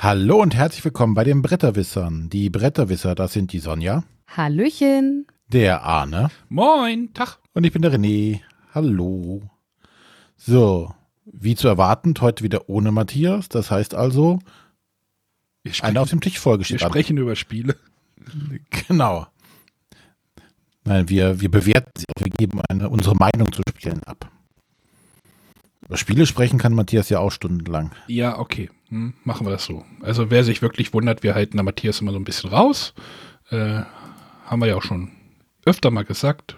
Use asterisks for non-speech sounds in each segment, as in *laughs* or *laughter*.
Hallo und herzlich willkommen bei den Bretterwissern. Die Bretterwisser, das sind die Sonja. Hallöchen. Der Arne. Moin, Tag. Und ich bin der René. Hallo. So, wie zu erwarten, heute wieder ohne Matthias. Das heißt also, Wir eine auf dem Tisch Folge wir an. sprechen über Spiele. *laughs* Genau. Nein, wir, wir bewerten sie, wir geben eine, unsere Meinung zu Spielen ab. Über Spiele sprechen kann Matthias ja auch stundenlang. Ja, okay. Hm, machen wir das so. Also wer sich wirklich wundert, wir halten da Matthias immer so ein bisschen raus. Äh, haben wir ja auch schon öfter mal gesagt.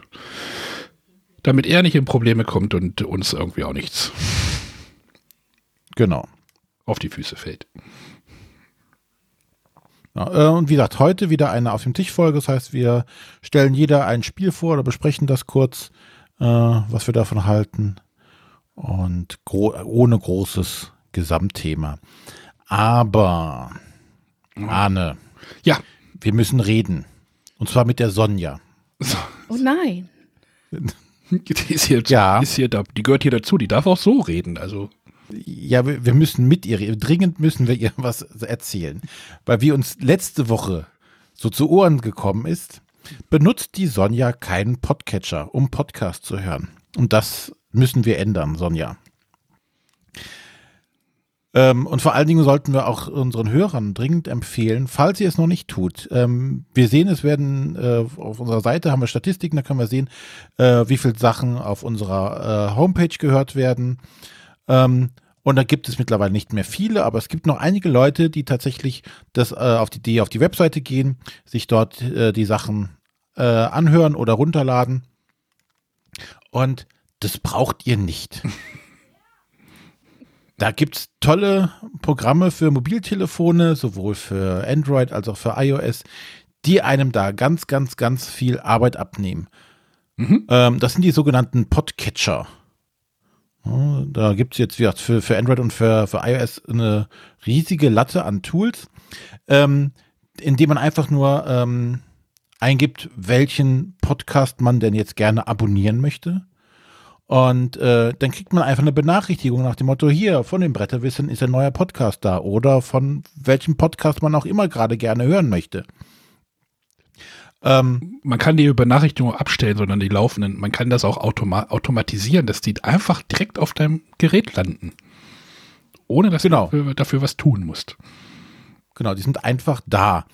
Damit er nicht in Probleme kommt und uns irgendwie auch nichts Genau. auf die Füße fällt. Ja, äh, und wie gesagt, heute wieder eine auf dem Tisch Folge. Das heißt, wir stellen jeder ein Spiel vor oder besprechen das kurz, äh, was wir davon halten. Und gro ohne großes Gesamtthema. Aber, Arne, Ja. wir müssen reden. Und zwar mit der Sonja. So. Oh nein. Die ist hier, Ja. ist hier da, die gehört hier dazu, die darf auch so reden. Also, Ja, wir, wir müssen mit ihr reden. Dringend müssen wir ihr *laughs* was erzählen. Weil wie uns letzte Woche so zu Ohren gekommen ist, benutzt die Sonja keinen Podcatcher, um Podcast zu hören. Und das müssen wir ändern, Sonja. Ähm, und vor allen Dingen sollten wir auch unseren Hörern dringend empfehlen, falls ihr es noch nicht tut. Ähm, wir sehen, es werden äh, auf unserer Seite haben wir Statistiken, da können wir sehen, äh, wie viele Sachen auf unserer äh, Homepage gehört werden. Ähm, und da gibt es mittlerweile nicht mehr viele, aber es gibt noch einige Leute, die tatsächlich das äh, auf die, die auf die Webseite gehen, sich dort äh, die Sachen äh, anhören oder runterladen. Und das braucht ihr nicht. Da gibt's tolle Programme für Mobiltelefone, sowohl für Android als auch für iOS, die einem da ganz, ganz, ganz viel Arbeit abnehmen. Ähm, das sind die sogenannten Podcatcher. Ja, Da gibt's jetzt wie gesagt, für, für Android und für, für iOS eine riesige Latte an Tools, ähm, indem man einfach nur ähm, eingibt, welchen Podcast man denn jetzt gerne abonnieren möchte. Und äh, dann kriegt man einfach eine Benachrichtigung nach dem Motto, hier, von den Bretterwissen ist ein neuer Podcast da oder von welchem Podcast man auch immer gerade gerne hören möchte. Ähm, man kann die Benachrichtigungen abstellen, sondern die laufenden. Man kann das auch automa automatisieren, dass die einfach direkt auf deinem Gerät landen. Ohne dass Genau. du dafür, dafür was tun musst. Genau, die sind einfach da.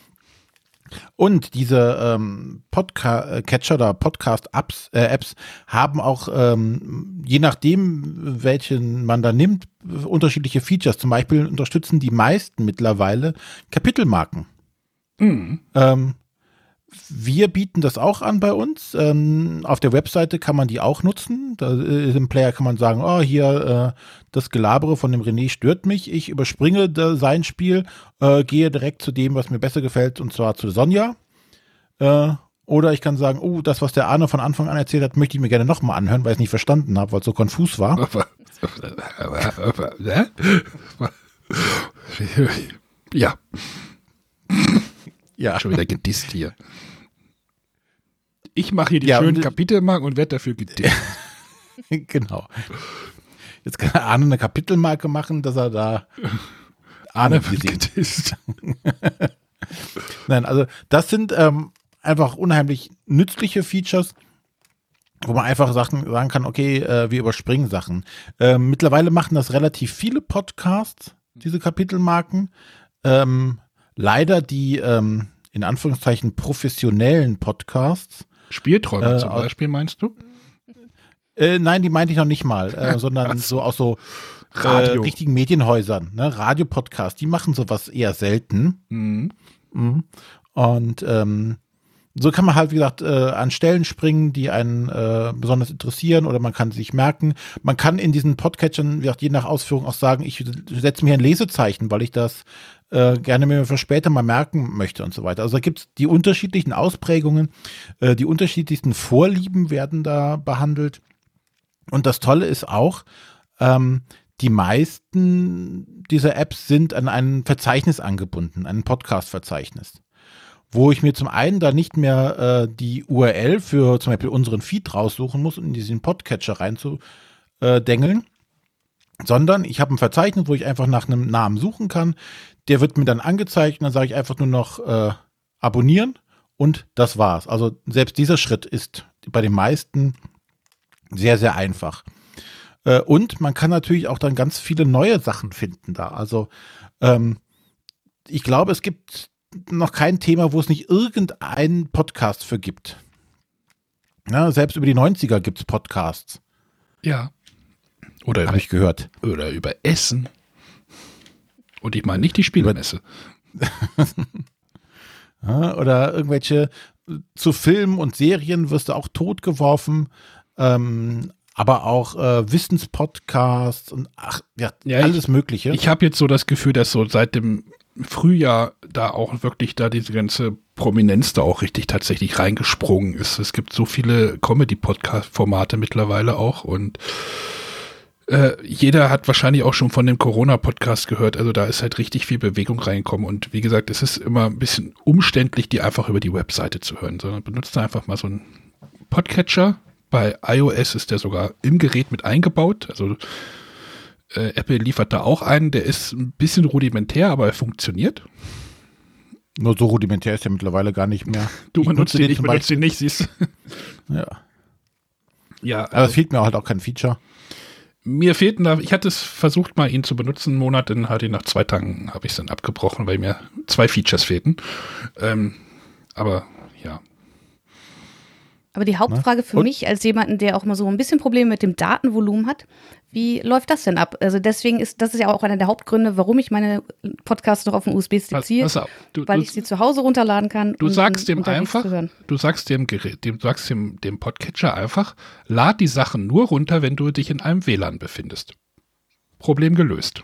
Und diese ähm, Podcast-Catcher oder Podcast-Apps äh, Apps haben auch, ähm, je nachdem, welchen man da nimmt, unterschiedliche Features. Zum Beispiel unterstützen die meisten mittlerweile Kapitelmarken. Ähm, wir bieten das auch an bei uns. Ähm, auf der Webseite kann man die auch nutzen. Da, äh, Im Player kann man sagen, oh, hier äh, das Gelabere von dem René stört mich. Ich überspringe da sein Spiel, äh, gehe direkt zu dem, was mir besser gefällt, und zwar zu Sonja. Äh, oder ich kann sagen, oh, das, was der Arne von Anfang an erzählt hat, möchte ich mir gerne nochmal anhören, weil ich es nicht verstanden habe, weil es so konfus war. *laughs* ja, *laughs* Ja, schon wieder gedisst hier. Ich mache hier die Ja, schönen Kapitelmarken und werde dafür gedisst. *laughs* genau. Jetzt kann Arne eine Kapitelmarke machen, dass er da *laughs* Arne wird gedisst. *laughs* Nein, also das sind ähm, einfach unheimlich nützliche Features, wo man einfach Sachen sagen kann, okay, äh, wir überspringen Sachen. Ähm, mittlerweile machen das relativ viele Podcasts, diese Kapitelmarken. Ähm, leider die ähm, in Anführungszeichen professionellen Podcasts. Spielträume Äh, zum Beispiel, meinst du? Äh, nein, die meinte ich noch nicht mal, äh, *laughs* sondern so aus so äh, Radio. richtigen Medienhäusern, ne? Radiopodcasts, die machen sowas eher selten. Mhm. Mhm. Und ähm, so kann man halt, wie gesagt, äh, an Stellen springen, die einen äh, besonders interessieren oder man kann sich merken. Man kann in diesen Podcatchern, wie gesagt, je nach Ausführung auch sagen, ich setze mir ein Lesezeichen, weil ich das äh, gerne mir für später mal merken möchte und so weiter. Also da gibt's die unterschiedlichen Ausprägungen, äh, die unterschiedlichsten Vorlieben werden da behandelt. Und das Tolle ist auch, ähm, die meisten dieser Apps sind an ein Verzeichnis angebunden, ein Podcast-Verzeichnis, wo ich mir zum einen da nicht mehr äh, die URL für zum Beispiel unseren Feed raussuchen muss, um diesen Podcatcher reinzudengeln, sondern ich habe ein Verzeichnis, wo ich einfach nach einem Namen suchen kann. Der wird mir dann angezeigt und dann sage ich einfach nur noch äh, abonnieren und das war's. Also selbst dieser Schritt ist bei den meisten sehr, sehr einfach. Äh, und man kann natürlich auch dann ganz viele neue Sachen finden da. Also ähm, ich glaube, es gibt noch kein Thema, wo es nicht irgendeinen Podcast für gibt. Ja, selbst über die 90er gibt es Podcasts. Ja. Oder Habe ich gehört. Oder über Essen. Und ich meine nicht die Spielemesse. *laughs* ja, oder irgendwelche zu Filmen und Serien wirst du auch totgeworfen. Ähm, aber auch äh, Wissenspodcasts und ach, ja, ja alles ich, Mögliche. Ich habe jetzt so das Gefühl, dass so seit dem Frühjahr da auch wirklich da diese ganze Prominenz da auch richtig tatsächlich reingesprungen ist. Es gibt so viele Comedy-Podcast-Formate mittlerweile auch und äh, jeder hat wahrscheinlich auch schon von dem Corona-Podcast gehört. Also da ist halt richtig viel Bewegung reingekommen. Und wie gesagt, es ist immer ein bisschen umständlich, die einfach über die Webseite zu hören, sondern benutzt einfach mal so einen Podcatcher. Bei iOS ist der sogar im Gerät mit eingebaut. Also äh, Apple liefert da auch einen, der ist ein bisschen rudimentär, aber er funktioniert. Nur so rudimentär ist er mittlerweile gar nicht mehr. *laughs* Du benutzt ihn, ich benutze ihn nicht, siehst du. *laughs* Ja. Ja. Aber es fehlt mir halt auch kein Feature. Mir fehlten da, ich hatte es versucht mal ihn zu benutzen, einen Monat, dann hatte ich nach zwei Tagen, habe ich es dann abgebrochen, weil mir zwei Features fehlten. Ähm, aber ja, aber die Hauptfrage für und? mich als jemanden, der auch mal so ein bisschen Probleme mit dem Datenvolumen hat, wie läuft das denn ab? Also deswegen ist das ist ja auch einer der Hauptgründe, warum ich meine Podcasts noch auf dem USB-Stick ziehe, du, weil du, ich sie zu Hause runterladen kann. Du sagst dem einfach, du sagst dem Gerät, dem, du sagst dem, dem Podcatcher einfach, lad die Sachen nur runter, wenn du dich in einem WLAN befindest. Problem gelöst.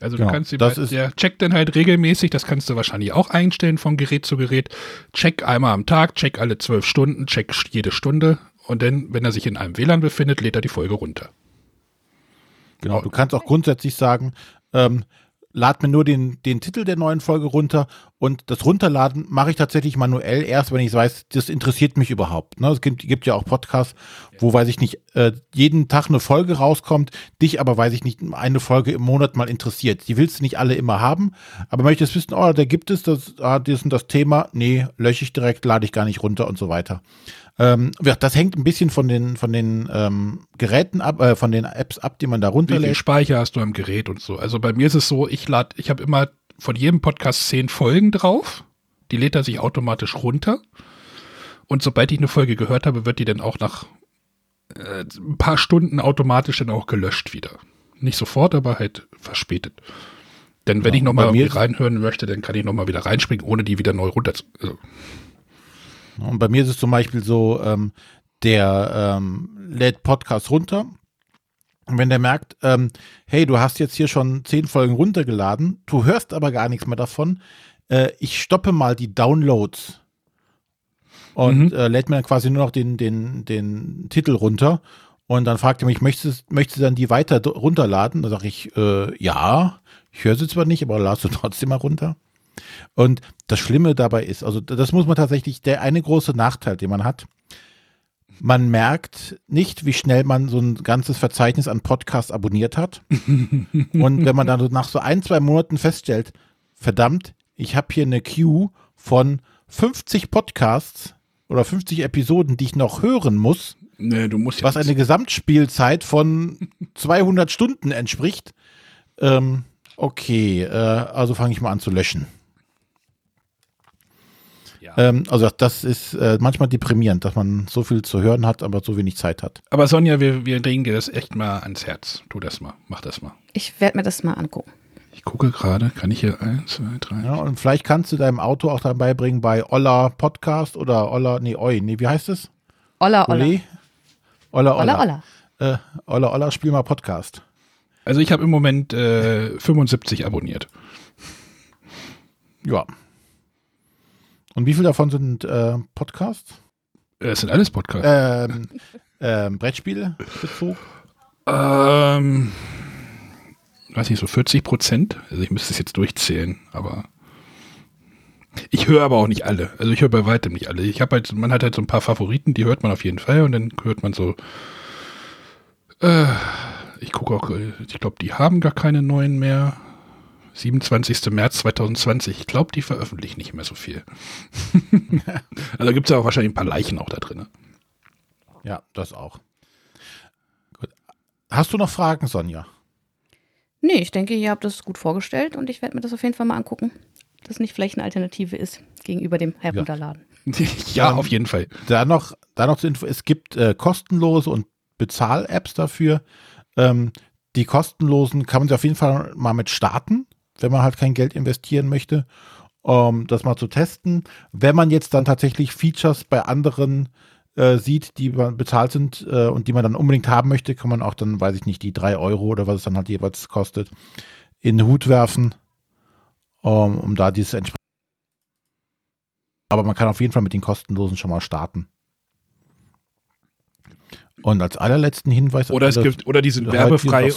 Also genau, du kannst das halt, der checkt dann halt regelmäßig, das kannst du wahrscheinlich auch einstellen von Gerät zu Gerät. Check einmal am Tag, check alle zwölf Stunden, check jede Stunde und dann, wenn er sich in einem WLAN befindet, lädt er die Folge runter. Genau, du kannst auch grundsätzlich sagen, ähm, lad mir nur den, den Titel der neuen Folge runter und das Runterladen mache ich tatsächlich manuell erst, wenn ich weiß, das interessiert mich überhaupt. Ne? Es gibt, gibt ja auch Podcasts, wo, weiß ich nicht, äh, jeden Tag eine Folge rauskommt, dich aber, weiß ich nicht, eine Folge im Monat mal interessiert. Die willst du nicht alle immer haben, aber möchtest wissen, oh, da gibt es das, ah, das und das Thema, nee, lösche ich direkt, lade ich gar nicht runter und so weiter. Ähm, das hängt ein bisschen von den, von den ähm, Geräten ab, äh, von den Apps ab, die man da runterlädt. Wie viel Speicher hast du am Gerät und so. Also bei mir ist es so, ich lade, ich habe immer von jedem Podcast zehn Folgen drauf. Die lädt er sich automatisch runter. Und sobald ich eine Folge gehört habe, wird die dann auch nach äh, ein paar Stunden automatisch dann auch gelöscht wieder. Nicht sofort, aber halt verspätet. Denn wenn ja, ich nochmal reinhören möchte, dann kann ich nochmal wieder reinspringen, ohne die wieder neu runter zu. Also und bei mir ist es zum Beispiel so, ähm, der ähm, lädt Podcast runter. Und wenn der merkt, ähm, hey, du hast jetzt hier schon zehn Folgen runtergeladen, du hörst aber gar nichts mehr davon, äh, ich stoppe mal die Downloads und mhm. äh, lädt mir dann quasi nur noch den, den, den Titel runter. Und dann fragt er mich, möchtest, möchtest du dann die weiter runterladen? Da sage ich, äh, ja, ich höre sie zwar nicht, aber lass *laughs* du trotzdem mal runter. Und das Schlimme dabei ist, also das muss man tatsächlich, der eine große Nachteil, den man hat, man merkt nicht, wie schnell man so ein ganzes Verzeichnis an Podcasts abonniert hat. *laughs* Und wenn man dann nach so ein, zwei Monaten feststellt, verdammt, ich habe hier eine Queue von 50 Podcasts oder 50 Episoden, die ich noch hören muss, nee, du musst was eine Gesamtspielzeit von 200 Stunden entspricht. Ähm, okay, äh, also fange ich mal an zu löschen. Ähm, also das ist äh, manchmal deprimierend, dass man so viel zu hören hat, aber so wenig Zeit hat. Aber Sonja, wir, wir legen dir das echt mal ans Herz. Tu das mal, mach das mal. Ich werde mir das mal angucken. Ich gucke gerade, kann ich hier eins, zwei, drei. Ja, und vielleicht kannst du deinem Auto auch dabei bringen bei Olla Podcast oder Olla, nee, Oi, nee, wie heißt es? Olla, Olla. Olla, Olla. Olla, Olla. Äh, Olla, Olla, spiel mal Podcast. Also ich habe im Moment äh, 75 abonniert. Ja, und wie viele davon sind äh, Podcasts? Äh, es sind alles Podcasts. Ähm, ähm, Brettspiele Bezug? Ähm, weiß nicht, so 40 Prozent. Also ich müsste es jetzt durchzählen, aber ich höre aber auch nicht alle. Also ich höre bei weitem nicht alle. Ich habe halt, man hat halt so ein paar Favoriten, die hört man auf jeden Fall und dann hört man so Äh, ich gucke auch, äh, ich glaube, die haben gar keine neuen mehr. 27. März 2020. Ich glaube, die veröffentlichen nicht mehr so viel. *laughs* also gibt es ja auch wahrscheinlich ein paar Leichen auch da drin. Ne? Ja, das auch. Gut. Hast du noch Fragen, Sonja? Nee, ich denke, ihr habt das gut vorgestellt und ich werde mir das auf jeden Fall mal angucken. Dass nicht vielleicht eine Alternative ist gegenüber dem Herunterladen. Ja, *laughs* ja auf jeden Fall. Da noch, da noch zur Info, es gibt äh, kostenlose und Bezahl-Apps dafür. Ähm, die kostenlosen kann man sich auf jeden Fall mal mit starten, wenn man halt kein Geld investieren möchte, um das mal zu testen. Wenn man jetzt dann tatsächlich Features bei anderen äh, sieht, die bezahlt sind äh, und die man dann unbedingt haben möchte, kann man auch dann, weiß ich nicht, die drei Euro oder was es dann halt jeweils kostet, in den Hut werfen, um, um da dieses entsprechende. Aber man kann auf jeden Fall mit den kostenlosen schon mal starten. Und als allerletzten Hinweis. Oder es gibt, oder die sind werbefrei,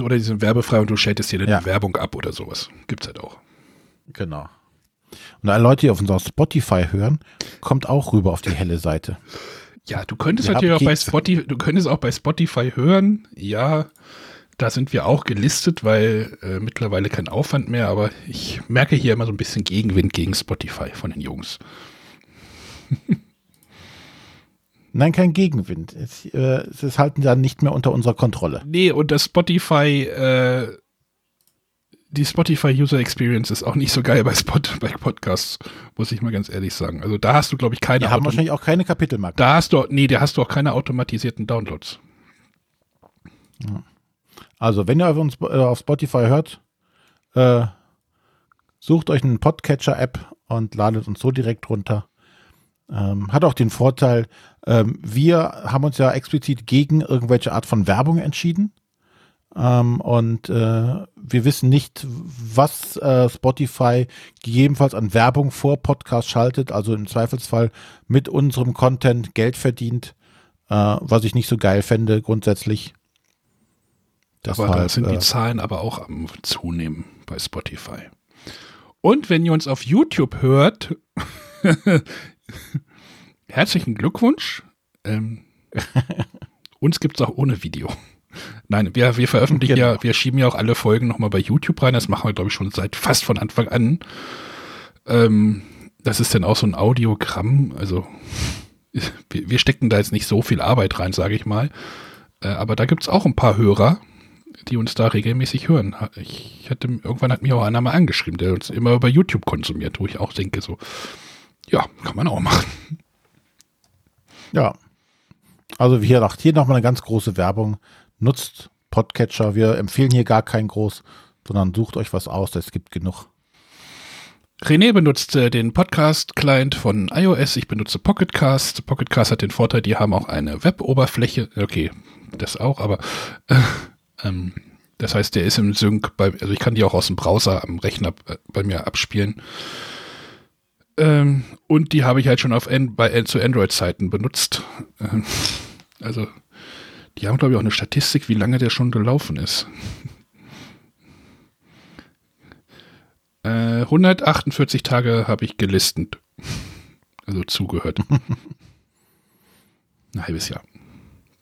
oder die sind werbefrei und du schaltest dir dann ja. die Werbung ab oder sowas. Gibt's halt auch. Genau. Und alle Leute, die auf unserer Spotify hören, kommt auch rüber auf die helle Seite. Ja, du könntest wir natürlich auch bei Spotify, du könntest auch bei Spotify hören. Ja, da sind wir auch gelistet, weil äh, mittlerweile kein Aufwand mehr, aber ich merke hier immer so ein bisschen Gegenwind gegen Spotify von den Jungs. *laughs* Nein, kein Gegenwind. Es, äh, es ist halt dann nicht mehr unter unserer Kontrolle. Nee, und das Spotify, äh, die Spotify User Experience ist auch nicht so geil bei, Spot, bei Podcasts, muss ich mal ganz ehrlich sagen. Also da hast du, glaube ich, keine. Die haben Auto wahrscheinlich auch keine Kapitelmarken. Da hast du, nee, da hast du auch keine automatisierten Downloads. Also, wenn ihr auf, uns, äh, auf Spotify hört, äh, sucht euch einen Podcatcher-App und ladet uns so direkt runter. Ähm, hat auch den Vorteil, ähm, wir haben uns ja explizit gegen irgendwelche Art von Werbung entschieden. Ähm, und äh, wir wissen nicht, was äh, Spotify gegebenenfalls an Werbung vor Podcast schaltet, also im Zweifelsfall mit unserem Content Geld verdient, äh, was ich nicht so geil fände grundsätzlich. Aber da sind die äh, Zahlen aber auch am Zunehmen bei Spotify. Und wenn ihr uns auf YouTube hört, *laughs* *laughs* herzlichen Glückwunsch. Ähm, *laughs* uns gibt es auch ohne Video. Nein, wir, wir veröffentlichen genau. ja, wir schieben ja auch alle Folgen nochmal bei YouTube rein. Das machen wir, glaube ich, schon seit fast von Anfang an. Ähm, das ist dann auch so ein Audiogramm. Also *laughs* wir, wir stecken da jetzt nicht so viel Arbeit rein, sage ich mal. Äh, aber da gibt es auch ein paar Hörer, die uns da regelmäßig hören. Ich hatte, irgendwann hat mich auch einer mal angeschrieben, der uns immer über YouTube konsumiert, wo ich auch denke, so, ja, kann man auch machen. Ja. Also wie gesagt, hier nochmal eine ganz große Werbung. Nutzt Podcatcher. Wir empfehlen hier gar keinen groß, sondern sucht euch was aus. Es gibt genug. René benutzt äh, den Podcast-Client von iOS. Ich benutze Pocketcast. Pocketcast hat den Vorteil, die haben auch eine Web-Oberfläche. Okay, das auch, aber äh, ähm, das heißt, der ist im Sync. Bei, also ich kann die auch aus dem Browser am Rechner äh, bei mir abspielen. Ähm, und die habe ich halt schon auf An bei, zu Android-Zeiten benutzt. Ähm, also, die haben, glaube ich, auch eine Statistik, wie lange der schon gelaufen ist. Äh, 148 Tage habe ich gelistet. Also zugehört. *laughs* Ein halbes Jahr.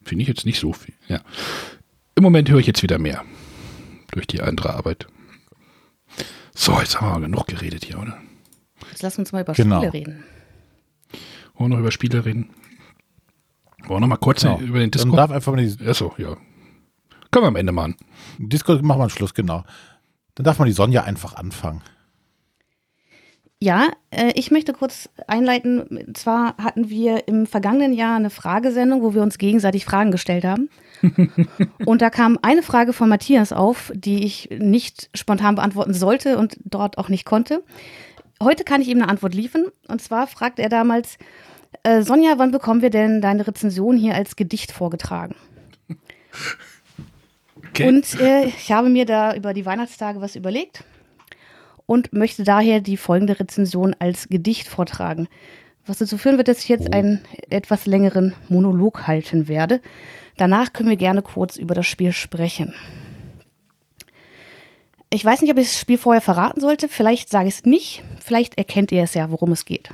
Finde ich jetzt nicht so viel. Ja. Im Moment höre ich jetzt wieder mehr. Durch die andere Arbeit. So, jetzt haben wir genug geredet hier, oder? Jetzt lass uns mal über genau. Spiele reden. Wollen wir noch über Spiele reden? Wollen wir noch mal kurz genau. über den Discord? Dann darf einfach mal die Achso, ja. Können wir am Ende machen. Discord machen wir am Schluss, genau. Dann darf man die Sonja einfach anfangen. Ja, äh, ich möchte kurz einleiten. Und zwar hatten wir im vergangenen Jahr eine Fragesendung, wo wir uns gegenseitig Fragen gestellt haben. *laughs* und da kam eine Frage von Matthias auf, die ich nicht spontan beantworten sollte und dort auch nicht konnte heute kann ich ihm eine Antwort liefern. Und zwar fragt er damals, äh, Sonja, wann bekommen wir denn deine Rezension hier als Gedicht vorgetragen? Okay. Und äh, ich habe mir da über die Weihnachtstage was überlegt und möchte daher die folgende Rezension als Gedicht vortragen. Was dazu führen wird, dass ich jetzt oh. einen etwas längeren Monolog halten werde. Danach können wir gerne kurz über das Spiel sprechen. Ich weiß nicht, ob ich das Spiel vorher verraten sollte. Vielleicht sage ich es nicht. Vielleicht erkennt ihr es ja, worum es geht.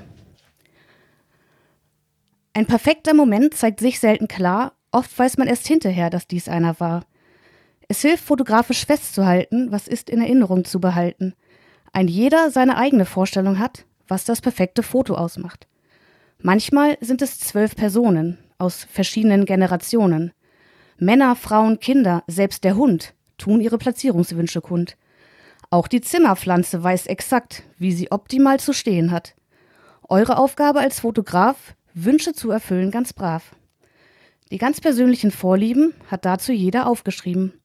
Ein perfekter Moment zeigt sich selten klar, Oft weiß man erst hinterher, dass dies einer war. Es hilft, fotografisch festzuhalten, was ist in Erinnerung zu behalten. Ein jeder seine eigene Vorstellung hat, was das perfekte Foto ausmacht. Manchmal sind es zwölf Personen aus verschiedenen Generationen. Männer, Frauen, Kinder, selbst der Hund tun ihre Platzierungswünsche kund. Auch die Zimmerpflanze weiß exakt, wie sie optimal zu stehen hat. Eure Aufgabe als Fotograf, Wünsche zu erfüllen, ganz brav. Die ganz persönlichen Vorlieben hat dazu jeder aufgeschrieben.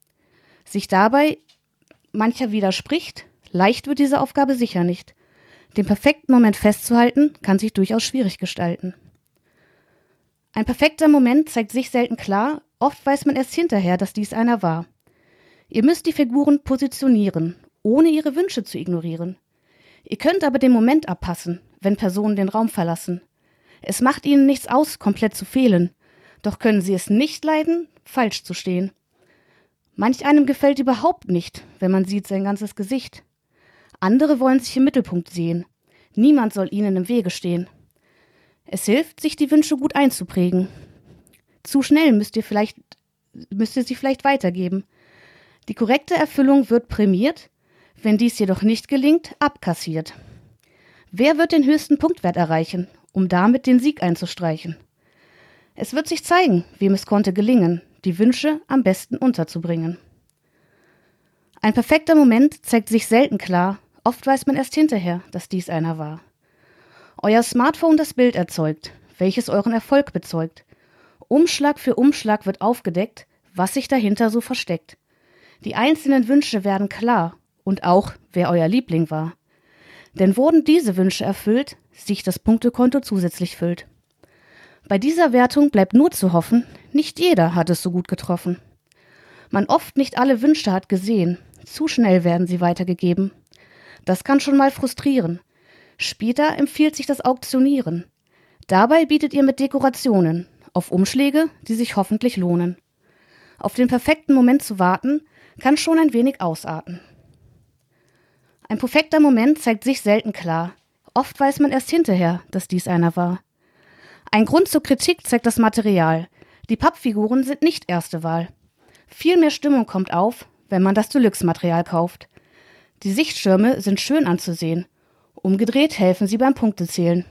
Sich dabei mancher widerspricht, leicht wird diese Aufgabe sicher nicht. Den perfekten Moment festzuhalten, kann sich durchaus schwierig gestalten. Ein perfekter Moment zeigt sich selten klar, oft weiß man erst hinterher, dass dies einer war. Ihr müsst die Figuren positionieren, ohne ihre Wünsche zu ignorieren. Ihr könnt aber den Moment abpassen, wenn Personen den Raum verlassen. Es macht ihnen nichts aus, komplett zu fehlen, doch können sie es nicht leiden, falsch zu stehen. Manch einem gefällt überhaupt nicht, wenn man sieht sein ganzes Gesicht. Andere wollen sich im Mittelpunkt sehen. Niemand soll ihnen im Wege stehen. Es hilft, sich die Wünsche gut einzuprägen. Zu schnell müsst ihr vielleicht, müsst ihr sie vielleicht weitergeben. Die korrekte Erfüllung wird prämiert, wenn dies jedoch nicht gelingt, abkassiert. Wer wird den höchsten Punktwert erreichen, um damit den Sieg einzustreichen? Es wird sich zeigen, wem es konnte gelingen, die Wünsche am besten unterzubringen. Ein perfekter Moment zeigt sich selten klar, oft weiß man erst hinterher, dass dies einer war. Euer Smartphone das Bild erzeugt, welches euren Erfolg bezeugt. Umschlag für Umschlag wird aufgedeckt, was sich dahinter so versteckt. Die einzelnen Wünsche werden klar und auch, wer euer Liebling war. Denn wurden diese Wünsche erfüllt, sich das Punktekonto zusätzlich füllt. Bei dieser Wertung bleibt nur zu hoffen, nicht jeder hat es so gut getroffen. Man oft nicht alle Wünsche hat gesehen, zu schnell werden sie weitergegeben. Das kann schon mal frustrieren. Später empfiehlt sich das Auktionieren. Dabei bietet ihr mit Dekorationen auf Umschläge, die sich hoffentlich lohnen. Auf den perfekten Moment zu warten, kann schon ein wenig ausarten. Ein perfekter Moment zeigt sich selten klar. Oft weiß man erst hinterher, dass dies einer war. Ein Grund zur Kritik zeigt das Material. Die Pappfiguren sind nicht erste Wahl. Viel mehr Stimmung kommt auf, wenn man das Deluxe-Material kauft. Die Sichtschirme sind schön anzusehen. Umgedreht helfen sie beim Punktezählen.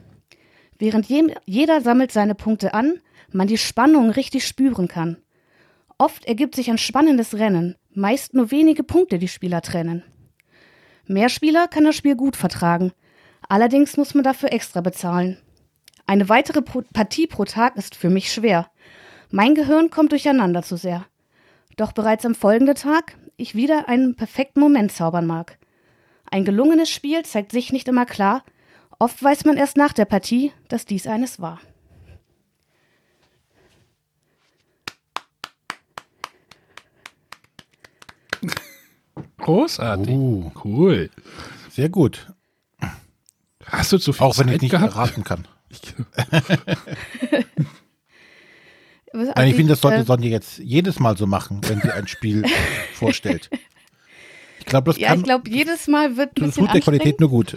Während jeder sammelt seine Punkte an, man die Spannung richtig spüren kann. Oft ergibt sich ein spannendes Rennen, meist nur wenige Punkte die Spieler trennen. Mehr Spieler kann das Spiel gut vertragen, allerdings muss man dafür extra bezahlen. Eine weitere pro Partie pro Tag ist für mich schwer. Mein Gehirn kommt durcheinander zu sehr. Doch bereits am folgenden Tag ich wieder einen perfekten Moment zaubern mag. Ein gelungenes Spiel zeigt sich nicht immer klar, oft weiß man erst nach der Partie, dass dies eines war. Großartig. Uh, cool. Sehr gut. Hast du zu viel Auch wenn Zeit ich nicht gehabt? raten kann. Also *laughs* ich *laughs* finde, das sollte äh, Sonja jetzt jedes Mal so machen, wenn sie ein Spiel *laughs* vorstellt. Ich glaube, das ja, kann. ich glaube, jedes Mal wird ein Das tut der Qualität nur gut.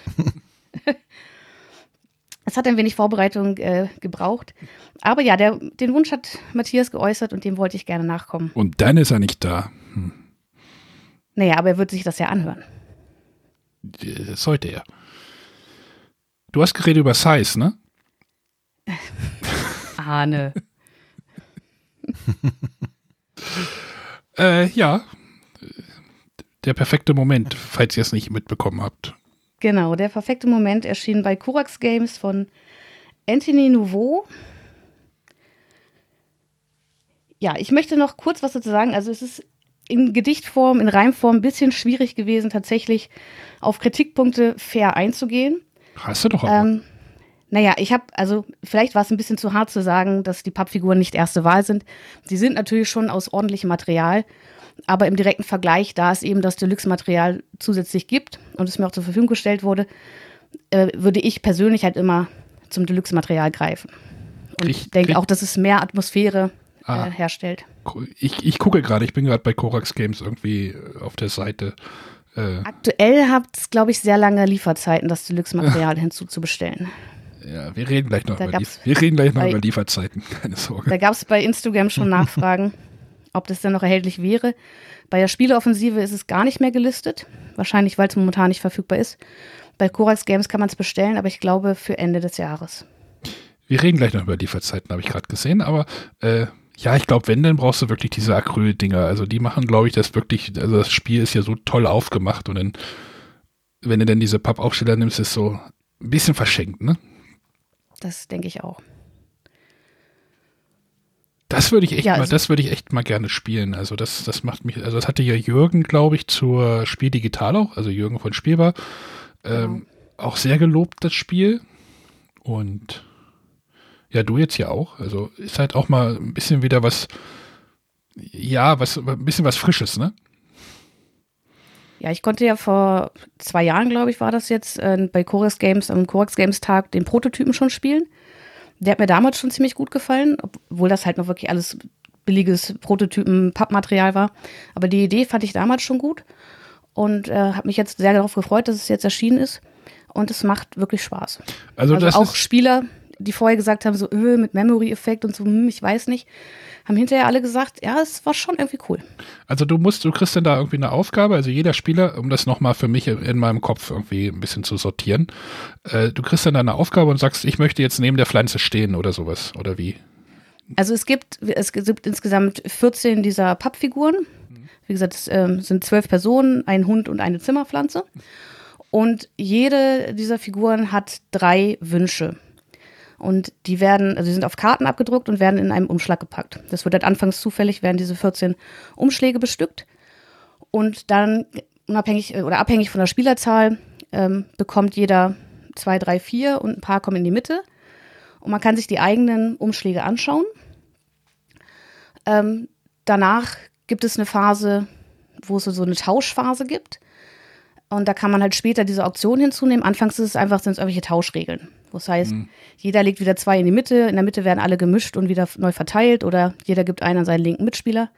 Es hat ein wenig Vorbereitung äh, gebraucht. Aber ja, der, den Wunsch hat Matthias geäußert und dem wollte ich gerne nachkommen. Und dann ist er nicht da. Hm. Naja, aber er wird sich das ja anhören. Das sollte er. Du hast geredet über Size, ne? *laughs* Ahne. *laughs* äh, ja. Der perfekte Moment, falls ihr es nicht mitbekommen habt. Genau, der perfekte Moment erschien bei Kurax Games von Anthony Nouveau. Ja, ich möchte noch kurz was dazu sagen. Also es ist in Gedichtform, in Reimform ein bisschen schwierig gewesen, tatsächlich auf Kritikpunkte fair einzugehen. Hast du doch auch. Ähm, naja, ich habe, also vielleicht war es ein bisschen zu hart zu sagen, dass die Pappfiguren nicht erste Wahl sind. Sie sind natürlich schon aus ordentlichem Material, aber im direkten Vergleich, da es eben das Deluxe-Material zusätzlich gibt und es mir auch zur Verfügung gestellt wurde, äh, würde ich persönlich halt immer zum Deluxe-Material greifen. Und ich denke auch, dass es mehr Atmosphäre äh, ah, herstellt. Ich, ich gucke gerade, ich bin gerade bei Korax Games irgendwie auf der Seite. Äh, Aktuell hat es, glaube ich, sehr lange Lieferzeiten, das Deluxe-Material *laughs* hinzuzubestellen. Ja, wir reden gleich noch, über, die, wir reden gleich noch bei, über Lieferzeiten, *laughs* keine Sorge. Da gab es bei Instagram schon *laughs* Nachfragen, ob das dann noch erhältlich wäre. Bei der Spieleoffensive ist es gar nicht mehr gelistet, wahrscheinlich weil es momentan nicht verfügbar ist. Bei Korax Games kann man es bestellen, aber ich glaube für Ende des Jahres. Wir reden gleich noch über Lieferzeiten, habe ich gerade gesehen, aber äh, ja, ich glaube, wenn, dann brauchst du wirklich diese Acryl-Dinger. Also die machen, glaube ich, das wirklich, also das Spiel ist ja so toll aufgemacht und dann, wenn du dann diese Pappaufsteller nimmst, ist so ein bisschen verschenkt, ne? Das denke ich auch. Das würde ich echt ja, mal, also das würde ich echt mal gerne spielen. Also das, das macht mich, also das hatte ja Jürgen, glaube ich, zur Spiel Digital auch, also Jürgen von Spielbar, ähm, genau. auch sehr gelobt, das Spiel. Und ja, du jetzt ja auch. Also ist halt auch mal ein bisschen wieder was, ja, was, ein bisschen was Frisches, ne? Ja, ich konnte ja vor zwei Jahren, glaube ich, war das jetzt, äh, bei Chorus Games, am Chorus Games Tag den Prototypen schon spielen. Der hat mir damals schon ziemlich gut gefallen, obwohl das halt noch wirklich alles billiges Prototypen-Pappmaterial war. Aber die Idee fand ich damals schon gut und äh, habe mich jetzt sehr darauf gefreut, dass es jetzt erschienen ist. Und es macht wirklich Spaß. Also, also auch Spieler, die vorher gesagt haben, so öh, mit Memory-Effekt und so, hm, ich weiß nicht, haben hinterher alle gesagt, ja, es war schon irgendwie cool. Also du musst, du kriegst dann da irgendwie eine Aufgabe, also jeder Spieler, um das nochmal für mich in meinem Kopf irgendwie ein bisschen zu sortieren, äh, du kriegst dann da eine Aufgabe und sagst, ich möchte jetzt neben der Pflanze stehen oder sowas, oder wie? Also es gibt, es gibt insgesamt 14 dieser Pappfiguren. Wie gesagt, es äh, sind zwölf Personen, ein Hund und eine Zimmerpflanze. Und jede dieser Figuren hat drei Wünsche. Und die werden, also die sind auf Karten abgedruckt und werden in einem Umschlag gepackt. Das wird halt anfangs zufällig, werden diese 14 Umschläge bestückt. Und dann unabhängig oder abhängig von der Spielerzahl ähm, bekommt jeder zwei, drei, vier und ein paar kommen in die Mitte. Und man kann sich die eigenen Umschläge anschauen. Ähm, danach gibt es eine Phase, wo es so eine Tauschphase gibt. Und da kann man halt später diese Auktion hinzunehmen. Anfangs ist es einfach, sind es irgendwelche Tauschregeln. Das heißt, mhm. jeder legt wieder zwei in die Mitte, in der Mitte werden alle gemischt und wieder neu verteilt oder jeder gibt einen an seinen linken Mitspieler.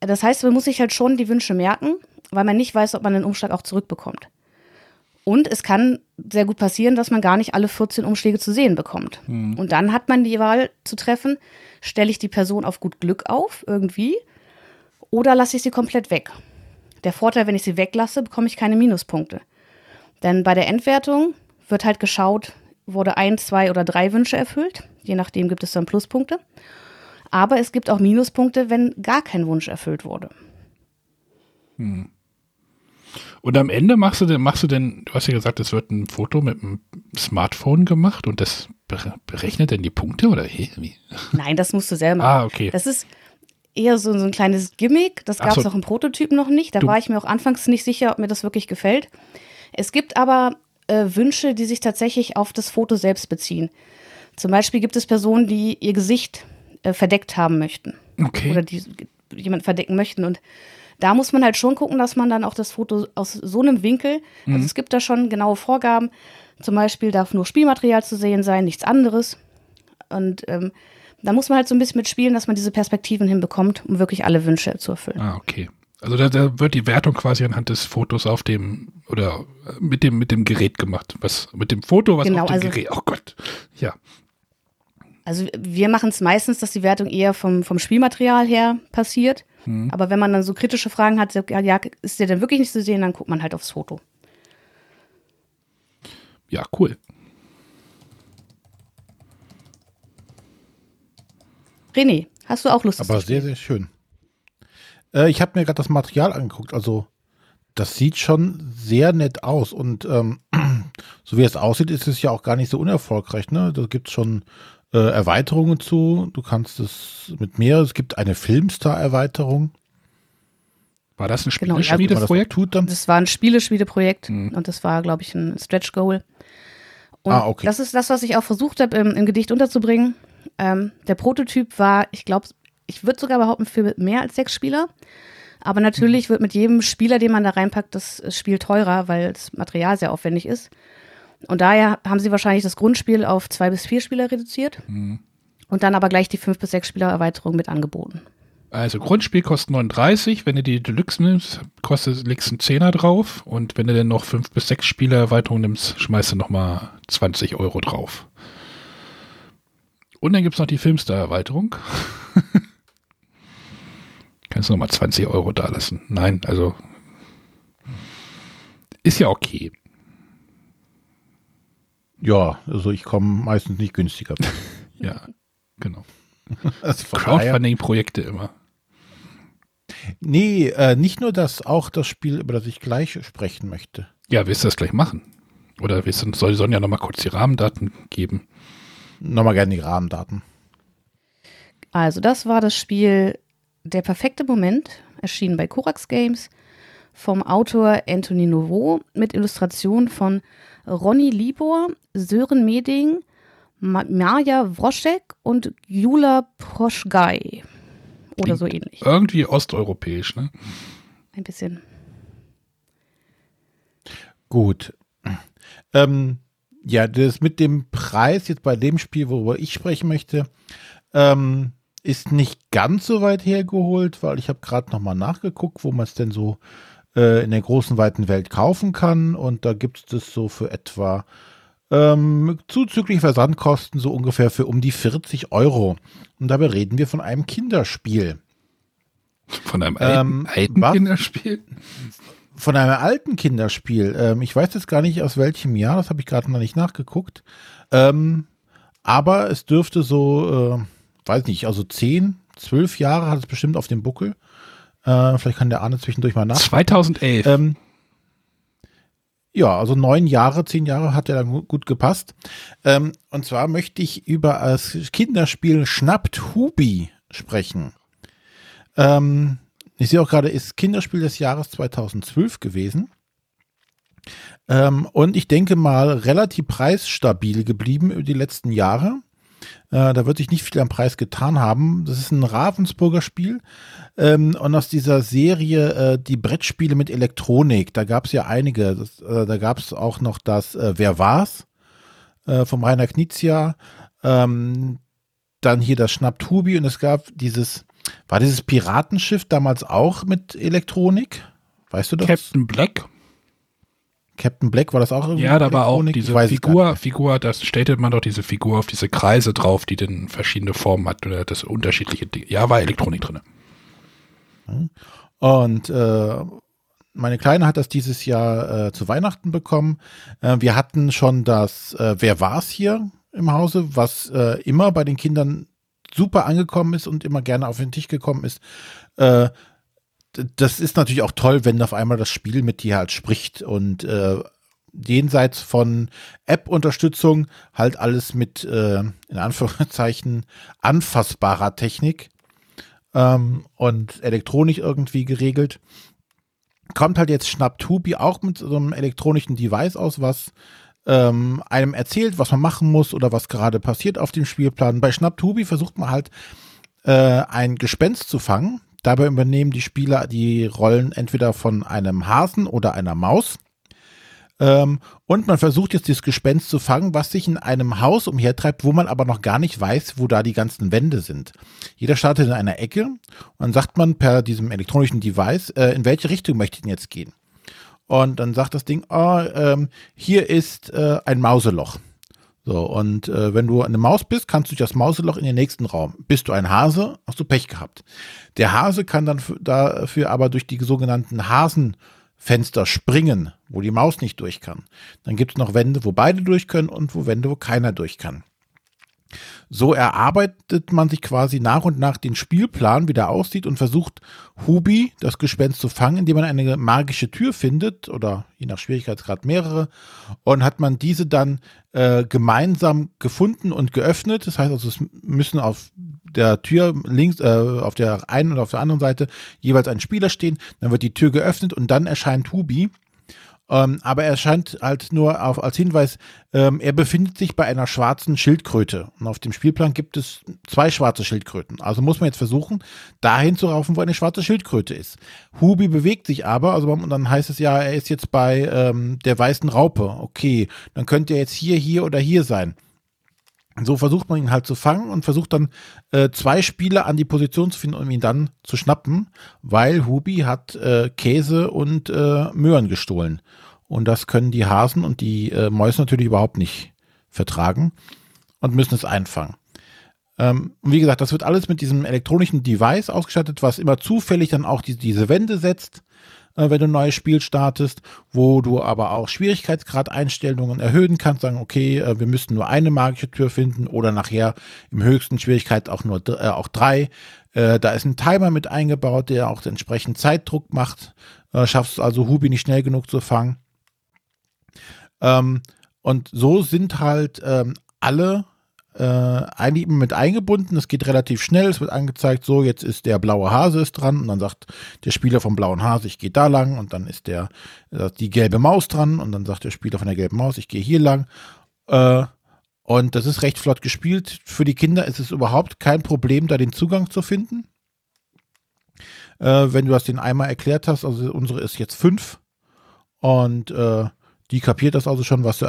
Das heißt, man muss sich halt schon die Wünsche merken, weil man nicht weiß, ob man den Umschlag auch zurückbekommt. Und es kann sehr gut passieren, dass man gar nicht alle 14 Umschläge zu sehen bekommt. Mhm. Und dann hat man die Wahl zu treffen, stelle ich die Person auf gut Glück auf, irgendwie, oder lasse ich sie komplett weg. Der Vorteil, wenn ich sie weglasse, bekomme ich keine Minuspunkte. Denn bei der Endwertung wird halt geschaut, wurde ein, zwei oder drei Wünsche erfüllt. Je nachdem gibt es dann Pluspunkte. Aber es gibt auch Minuspunkte, wenn gar kein Wunsch erfüllt wurde. Hm. Und am Ende machst du denn, machst du denn, du hast ja gesagt, es wird ein Foto mit einem Smartphone gemacht und das berechnet denn die Punkte oder wie? Nein, das musst du selber machen. Ah, okay. Das ist eher so, so ein kleines Gimmick. Das gab es so. auch im Prototypen noch nicht. Da war ich mir auch anfangs nicht sicher, ob mir das wirklich gefällt. Es gibt aber äh, Wünsche, die sich tatsächlich auf das Foto selbst beziehen. Zum Beispiel gibt es Personen, die ihr Gesicht äh, verdeckt haben möchten. Okay. Oder die jemanden verdecken möchten. Und da muss man halt schon gucken, dass man dann auch das Foto aus so einem Winkel, also mhm. also es gibt da schon genaue Vorgaben. Zum Beispiel darf nur Spielmaterial zu sehen sein, nichts anderes. Und ähm, da muss man halt so ein bisschen mitspielen, dass man diese Perspektiven hinbekommt, um wirklich alle Wünsche zu erfüllen. Ah, okay. Also da, da, wird die Wertung quasi anhand des Fotos auf dem oder mit dem mit dem Gerät gemacht. Was mit dem Foto, was genau, auf dem also, Gerät. Oh Gott. Ja. Also wir machen es meistens, dass die Wertung eher vom, vom Spielmaterial her passiert. Hm. Aber wenn man dann so kritische Fragen hat, ja, ist der denn wirklich nicht zu sehen, dann guckt man halt aufs Foto. Ja, cool. René, hast du auch Lust? Aber sehr, sehr schön. Äh, ich habe mir gerade das Material angeguckt. Also das sieht schon sehr nett aus. Und ähm, *clears throat* so wie es aussieht, ist es ja auch gar nicht so unerfolgreich. Ne? Da gibt es schon äh, Erweiterungen zu. Du kannst es mit mehr. Es gibt eine Filmstar-Erweiterung. War das ein Spieleschmiedeprojekt? Genau, das, das war ein Spieleschmiedeprojekt mhm. und das war, glaube ich, ein Stretch Goal. Und ah, okay. das ist das, was ich auch versucht habe, im, im Gedicht unterzubringen. Ähm, der Prototyp war, ich glaube, ich würde sogar behaupten, für mehr als sechs Spieler. Aber natürlich wird mit jedem Spieler, den man da reinpackt, das Spiel teurer, weil das Material sehr aufwendig ist. Und daher haben sie wahrscheinlich das Grundspiel auf zwei bis vier Spieler reduziert mhm. und dann aber gleich die fünf bis sechs Spieler Erweiterung mit angeboten. Also Grundspiel kostet 39, wenn du die Deluxe nimmst, kostet legst einen Zehner drauf und wenn du dann noch fünf bis sechs Spielererweiterungen nimmst, schmeißt du nochmal 20 Euro drauf. Und dann gibt es noch die Filmstar-Erweiterung. *laughs* Kannst du nochmal 20 Euro da lassen? Nein, also ist ja okay. Ja, also ich komme meistens nicht günstiger. *laughs* ja, genau. Crowdfunding-Projekte immer. Nee, äh, nicht nur das, auch das Spiel, über das ich gleich sprechen möchte. Ja, willst du das gleich machen? Oder willst du, soll Sonja nochmal kurz die Rahmendaten geben? Nochmal gerne die Rahmendaten. Also, das war das Spiel Der perfekte Moment, erschienen bei Korax Games, vom Autor Anthony Nouveau mit Illustration von Ronny Libor, Sören Meding, Maja Wroschek und Jula Proschgei. Oder so ähnlich. Irgendwie osteuropäisch, ne? Ein bisschen. Gut. Ähm, ja, das mit dem Preis jetzt bei dem Spiel, worüber ich sprechen möchte, ähm, ist nicht ganz so weit hergeholt, weil ich habe gerade noch mal nachgeguckt, wo man es denn so äh, in der großen, weiten Welt kaufen kann. Und da gibt es das so für etwa ähm, zuzüglich Versandkosten so ungefähr für um die 40 Euro. Und dabei reden wir von einem Kinderspiel. Von einem ähm, alten? Kinderspiel? Von einem alten Kinderspiel. Ähm, ich weiß jetzt gar nicht aus welchem Jahr, das habe ich gerade noch nicht nachgeguckt. Ähm, aber es dürfte so, äh, weiß nicht, also 10, 12 Jahre hat es bestimmt auf dem Buckel. Äh, vielleicht kann der Arne zwischendurch mal nach. 2011. Ähm, ja, also neun Jahre, zehn Jahre hat er dann gut gepasst. Ähm, und zwar möchte ich über das Kinderspiel Schnappt Hubi sprechen. Ähm, ich sehe auch gerade, ist Kinderspiel des Jahres 2012 gewesen. Ähm, und ich denke mal relativ preisstabil geblieben über die letzten Jahre. Äh, da wird sich nicht viel am Preis getan haben. Das ist ein Ravensburger Spiel. Ähm, und aus dieser Serie äh, die Brettspiele mit Elektronik, da gab es ja einige. Das, äh, da gab es auch noch das äh, Wer war's? Äh, vom Rainer Knizia. Ähm, dann hier das Schnapptubi und es gab dieses, war dieses Piratenschiff damals auch mit Elektronik? Weißt du das? Captain Black. Captain Black war das auch irgendwie? Ja, da war auch diese Figur, Figur, das stellte man doch diese Figur auf diese Kreise drauf, die dann verschiedene Formen hat oder das unterschiedliche Dinge. Ja, war Elektronik drin. Und äh, meine Kleine hat das dieses Jahr äh, zu Weihnachten bekommen. Äh, wir hatten schon das äh, Wer war's hier im Hause, was äh, immer bei den Kindern super angekommen ist und immer gerne auf den Tisch gekommen ist. Das ist natürlich auch toll, wenn auf einmal das Spiel mit dir halt spricht und äh, jenseits von App-Unterstützung halt alles mit äh, in Anführungszeichen anfassbarer Technik ähm, und Elektronik irgendwie geregelt. Kommt halt jetzt Schnapptubi auch mit so einem elektronischen Device aus, was ähm, einem erzählt, was man machen muss oder was gerade passiert auf dem Spielplan. Bei Schnapptubi versucht man halt äh, ein Gespenst zu fangen, Dabei übernehmen die Spieler die Rollen entweder von einem Hasen oder einer Maus. Ähm, und man versucht jetzt dieses Gespenst zu fangen, was sich in einem Haus umhertreibt, wo man aber noch gar nicht weiß, wo da die ganzen Wände sind. Jeder startet in einer Ecke und dann sagt man per diesem elektronischen Device, äh, in welche Richtung möchte ich denn jetzt gehen? Und dann sagt das Ding, oh, ähm, hier ist äh, ein Mauseloch. So, und äh, wenn du eine Maus bist, kannst du durch das Mauseloch in den nächsten Raum. Bist du ein Hase, hast du Pech gehabt. Der Hase kann dann dafür aber durch die sogenannten Hasenfenster springen, wo die Maus nicht durch kann. Dann gibt es noch Wände, wo beide durch können und wo Wände, wo keiner durch kann. So erarbeitet man sich quasi nach und nach den Spielplan, wie der aussieht und versucht, Hubi, das Gespenst, zu fangen, indem man eine magische Tür findet oder je nach Schwierigkeitsgrad mehrere. Und hat man diese dann äh, gemeinsam gefunden und geöffnet. Das heißt also, es müssen auf der Tür links, äh, auf der einen oder auf der anderen Seite jeweils ein Spieler stehen. Dann wird die Tür geöffnet und dann erscheint Hubi ähm, aber er scheint halt nur auf, als Hinweis, ähm, er befindet sich bei einer schwarzen Schildkröte. Und auf dem Spielplan gibt es zwei schwarze Schildkröten. Also muss man jetzt versuchen, dahin zu raufen, wo eine schwarze Schildkröte ist. Hubi bewegt sich aber, also dann heißt es ja, er ist jetzt bei ähm, der weißen Raupe. Okay, dann könnte er jetzt hier, hier oder hier sein. So versucht man ihn halt zu fangen und versucht dann äh, zwei Spieler an die Position zu finden, um ihn dann zu schnappen, weil Hubi hat äh, Käse und äh, Möhren gestohlen. Und das können die Hasen und die äh, Mäuse natürlich überhaupt nicht vertragen und müssen es einfangen. Ähm, und wie gesagt, das wird alles mit diesem elektronischen Device ausgestattet, was immer zufällig dann auch die, diese Wände setzt, äh, wenn du ein neues Spiel startest, wo du aber auch Schwierigkeitsgrad-Einstellungen erhöhen kannst, sagen, okay, äh, wir müssten nur eine magische Tür finden oder nachher im höchsten Schwierigkeit auch nur äh, auch drei. Äh, da ist ein Timer mit eingebaut, der auch entsprechend Zeitdruck macht. Äh, schaffst also Hubi nicht schnell genug zu fangen. Ähm, und so sind halt ähm, alle äh, mit eingebunden. Es geht relativ schnell. Es wird angezeigt, so jetzt ist der blaue Hase ist dran und dann sagt der Spieler vom blauen Hase, ich gehe da lang und dann ist der äh, die gelbe Maus dran und dann sagt der Spieler von der gelben Maus, ich gehe hier lang. Äh, und das ist recht flott gespielt. Für die Kinder ist es überhaupt kein Problem, da den Zugang zu finden. Äh, wenn du das den einmal erklärt hast, also unsere ist jetzt fünf und die kapiert das also schon, was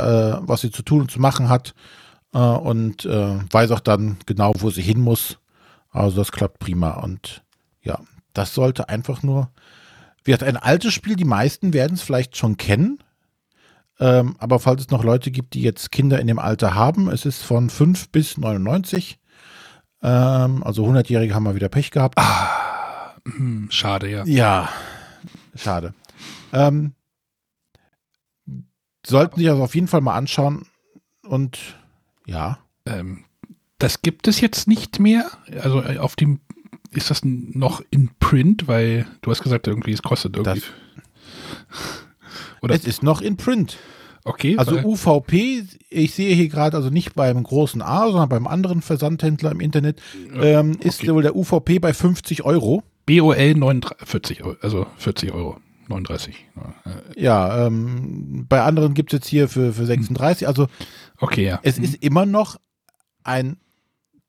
sie zu tun und zu machen hat äh, und äh, weiß auch dann genau, wo sie hin muss. Also das klappt prima. Und ja, das sollte einfach nur, wird ein altes Spiel, die meisten werden es vielleicht schon kennen. Ähm, aber falls es noch Leute gibt, die jetzt Kinder in dem Alter haben, es ist von 5 bis 99. Ähm, also 100-Jährige haben wir wieder Pech gehabt. Ah, schade, ja. Ja, schade. Ähm, sollten sich also auf jeden Fall mal anschauen und ja. Ähm, das gibt es jetzt nicht mehr. Also äh, auf dem ist das noch in Print, weil du hast gesagt, irgendwie es kostet irgendwie. *laughs* Es ist noch in Print. Okay. Also UVP, ich sehe hier gerade also nicht beim großen A, sondern beim anderen Versandhändler im Internet, ähm, ist okay. wohl der UVP bei 50 Euro. BOL 49, also 40 Euro. 39. Ja, ähm, bei anderen gibt es jetzt hier für, für 36. Also okay, ja. es ist immer noch ein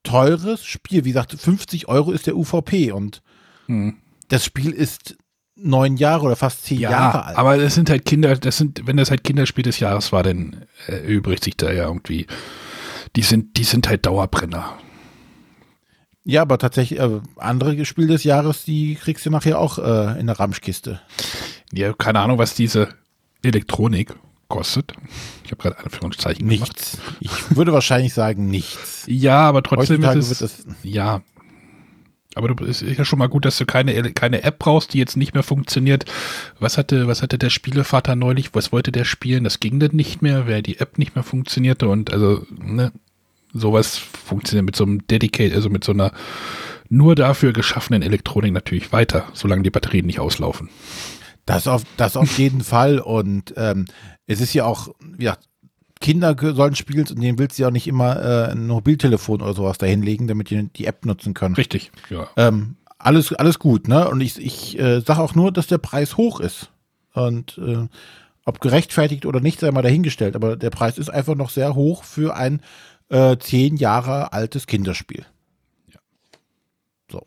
teures Spiel. Wie gesagt, 50 Euro ist der UVP und hm. das Spiel ist neun Jahre oder fast zehn ja, Jahre alt. Aber das sind halt Kinder, das sind, wenn das halt Kinderspiel des Jahres war, dann erübrigt sich da ja irgendwie. Die sind, die sind halt Dauerbrenner. Ja, aber tatsächlich, äh, andere Spiele des Jahres, die kriegst du nachher auch äh, in der Ramschkiste. Ja, keine Ahnung, was diese Elektronik kostet. Ich habe gerade Anführungszeichen nichts. Gemacht. Ich würde wahrscheinlich sagen nichts. Ja, aber trotzdem ist es, es, ja. Aber du ist ja schon mal gut, dass du keine keine App brauchst, die jetzt nicht mehr funktioniert. Was hatte was hatte der Spielevater neulich? Was wollte der spielen? Das ging dann nicht mehr, weil die App nicht mehr funktionierte und also ne, sowas funktioniert mit so einem Dedicate, also mit so einer nur dafür geschaffenen Elektronik natürlich weiter, solange die Batterien nicht auslaufen. Das auf, das auf *laughs* jeden Fall. Und ähm, es ist ja auch, ja, Kinder sollen spielen und denen willst du ja auch nicht immer äh, ein Mobiltelefon oder sowas dahinlegen, damit die die App nutzen können. Richtig, ja. Ähm, alles, alles gut, ne? Und ich, ich äh, sage auch nur, dass der Preis hoch ist. Und äh, ob gerechtfertigt oder nicht, sei mal dahingestellt. Aber der Preis ist einfach noch sehr hoch für ein äh, zehn Jahre altes Kinderspiel. Ja. So.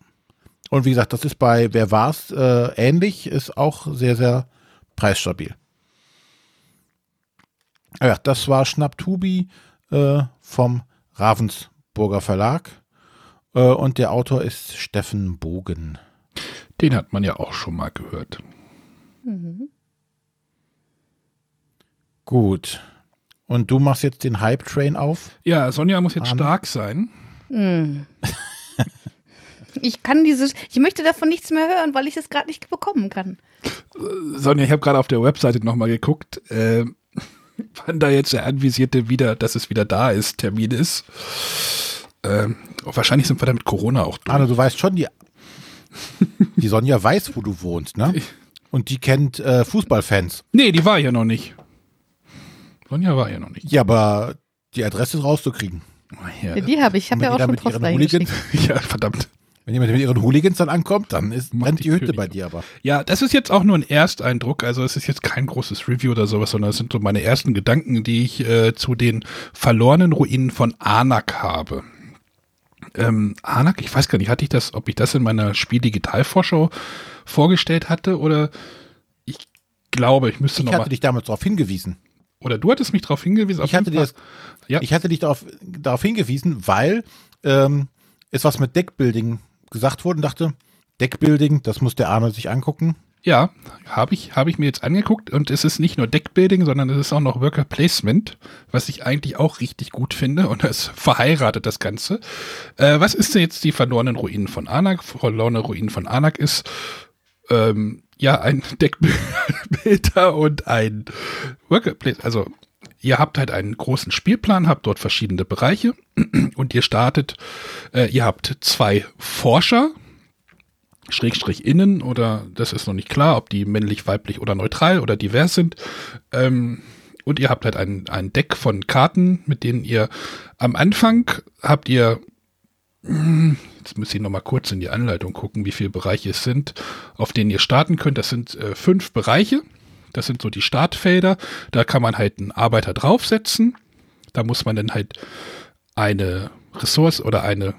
Und wie gesagt, das ist bei Wer war's äh, ähnlich, ist auch sehr, sehr preisstabil. Ah ja, das war Schnapptubi äh, vom Ravensburger Verlag. Äh, und der Autor ist Steffen Bogen. Den hat man ja auch schon mal gehört. Mhm. Gut. Und du machst jetzt den Hype-Train auf? Ja, Sonja muss jetzt Arne. stark sein. Hm. Ich kann dieses, ich möchte davon nichts mehr hören, weil ich es gerade nicht bekommen kann. Sonja, ich habe gerade auf der Webseite nochmal geguckt, äh, wann da jetzt der anvisierte wieder, dass es wieder da ist, Termin ist. Äh, wahrscheinlich sind wir da mit Corona auch durch. Arne, du weißt schon, die, die Sonja weiß, wo du wohnst, ne? Und die kennt äh, Fußballfans. Nee, die war ja noch nicht. Sonja war ja noch nicht. Ja, aber die Adresse rauszukriegen. Ja. Ja, die habe ich. Ich habe ja auch schon Post Hooligans, *laughs* Ja, verdammt. Wenn jemand mit ihren Hooligans dann ankommt, dann ist, brennt die Hütte bei dir aber. Ja, das ist jetzt auch nur ein Ersteindruck. Also es ist jetzt kein großes Review oder sowas, sondern es sind so meine ersten Gedanken, die ich äh, zu den verlorenen Ruinen von Anak habe. Ähm, Anak, ich weiß gar nicht, hatte ich das, ob ich das in meiner Spiel-Digital-Vorschau vorgestellt hatte oder ich glaube, ich müsste ich noch Ich hatte dich damals darauf hingewiesen. Oder du hattest mich darauf hingewiesen. Ich hatte, das, ja. ich hatte dich darauf, darauf hingewiesen, weil ähm, es was mit Deckbuilding gesagt wurde und dachte, Deckbuilding, das muss der Arne sich angucken. Ja, habe ich, hab ich mir jetzt angeguckt und es ist nicht nur Deckbuilding, sondern es ist auch noch Worker Placement, was ich eigentlich auch richtig gut finde und es verheiratet das Ganze. Äh, was ist denn jetzt die verlorenen Ruinen von Anak? Verlorene Ruinen von Anak ist ähm, ja ein Deckbilder *laughs* und ein Worker Placement, also ihr habt halt einen großen Spielplan, habt dort verschiedene Bereiche *clears throat* und ihr startet, äh, ihr habt zwei Forscher, Schrägstrich innen oder das ist noch nicht klar, ob die männlich, weiblich oder neutral oder divers sind. Ähm, und ihr habt halt ein, ein Deck von Karten, mit denen ihr am Anfang habt ihr, jetzt muss ich nochmal kurz in die Anleitung gucken, wie viele Bereiche es sind, auf denen ihr starten könnt. Das sind äh, fünf Bereiche. Das sind so die Startfelder. Da kann man halt einen Arbeiter draufsetzen. Da muss man dann halt eine Ressource oder eine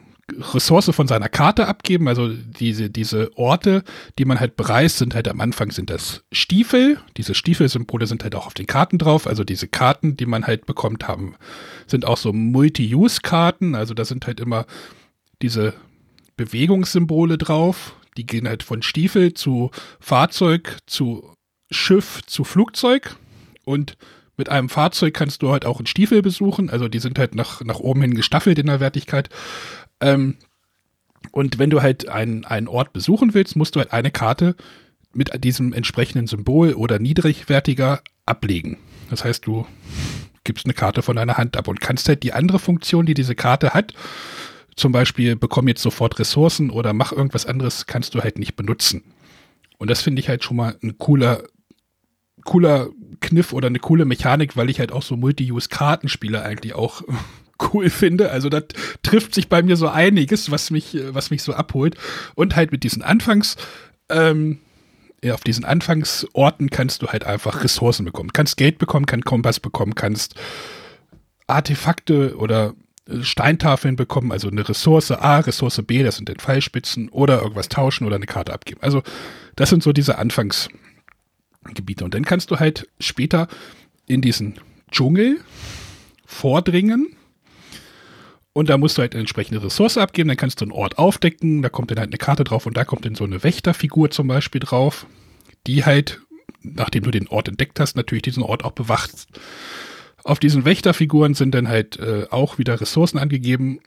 Ressource von seiner Karte abgeben. Also diese, diese Orte, die man halt bereist, sind halt am Anfang sind das Stiefel. Diese Stiefelsymbole sind halt auch auf den Karten drauf. Also diese Karten, die man halt bekommt, haben, sind auch so Multi-Use-Karten. Also da sind halt immer diese Bewegungssymbole drauf. Die gehen halt von Stiefel zu Fahrzeug, zu Schiff, zu Flugzeug. Und mit einem Fahrzeug kannst du halt auch einen Stiefel besuchen. Also die sind halt nach, nach oben hin gestaffelt in der Wertigkeit. Ähm, und wenn du halt einen, einen Ort besuchen willst, musst du halt eine Karte mit diesem entsprechenden Symbol oder niedrigwertiger ablegen. Das heißt, du gibst eine Karte von deiner Hand ab und kannst halt die andere Funktion, die diese Karte hat, zum Beispiel bekomm jetzt sofort Ressourcen oder mach irgendwas anderes, kannst du halt nicht benutzen. Und das finde ich halt schon mal ein cooler, cooler Kniff oder eine coole Mechanik, weil ich halt auch so Multi-Use-Kartenspiele eigentlich auch *laughs* cool finde. Also da trifft sich bei mir so einiges, was mich, was mich so abholt. Und halt mit diesen Anfangs, ähm, ja, auf diesen Anfangsorten kannst du halt einfach Ressourcen bekommen. Kannst Geld bekommen, kannst Kompass bekommen, kannst Artefakte oder Steintafeln bekommen, also eine Ressource A, Ressource B, das sind den Pfeilspitzen oder irgendwas tauschen oder eine Karte abgeben. Also das sind so diese Anfangsgebiete. Und dann kannst du halt später in diesen Dschungel vordringen und da musst du halt eine entsprechende Ressource abgeben, dann kannst du einen Ort aufdecken, da kommt dann halt eine Karte drauf und da kommt dann so eine Wächterfigur zum Beispiel drauf, die halt, nachdem du den Ort entdeckt hast, natürlich diesen Ort auch bewacht. Auf diesen Wächterfiguren sind dann halt äh, auch wieder Ressourcen angegeben.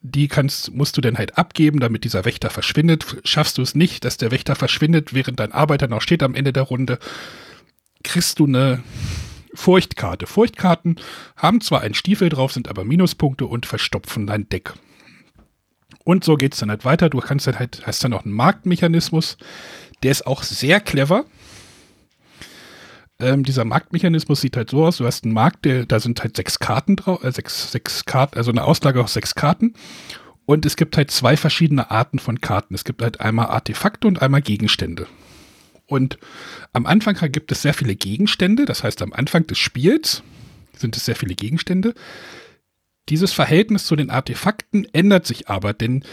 Die kannst, musst du dann halt abgeben, damit dieser Wächter verschwindet. Schaffst du es nicht, dass der Wächter verschwindet, während dein Arbeiter noch steht am Ende der Runde, kriegst du eine Furchtkarte. Furchtkarten haben zwar einen Stiefel drauf, sind aber Minuspunkte und verstopfen dein Deck. Und so geht es dann halt weiter. Du kannst dann halt, hast dann auch einen Marktmechanismus. Der ist auch sehr clever. Ähm, dieser Marktmechanismus sieht halt so aus: Du hast einen Markt, der, da sind halt sechs Karten drauf, äh, sechs, sechs Karten, also eine Auslage aus sechs Karten. Und es gibt halt zwei verschiedene Arten von Karten. Es gibt halt einmal Artefakte und einmal Gegenstände. Und am Anfang gibt es sehr viele Gegenstände, das heißt am Anfang des Spiels sind es sehr viele Gegenstände. Dieses Verhältnis zu den Artefakten ändert sich aber, denn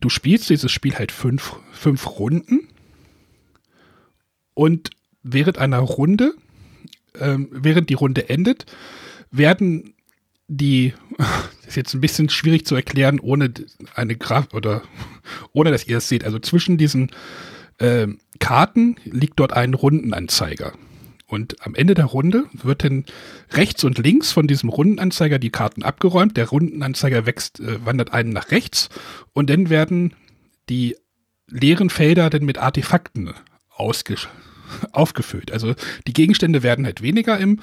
du spielst dieses Spiel halt fünf, fünf Runden und während einer Runde, ähm, während die Runde endet, werden die, das *laughs* ist jetzt ein bisschen schwierig zu erklären, ohne eine Graf oder *laughs* ohne dass ihr es seht. Also zwischen diesen äh, Karten liegt dort ein Rundenanzeiger. Und am Ende der Runde wird dann rechts und links von diesem Rundenanzeiger die Karten abgeräumt. Der Rundenanzeiger wächst, äh, wandert einen nach rechts und dann werden die leeren Felder dann mit Artefakten aufgefüllt. Also die Gegenstände werden halt weniger im,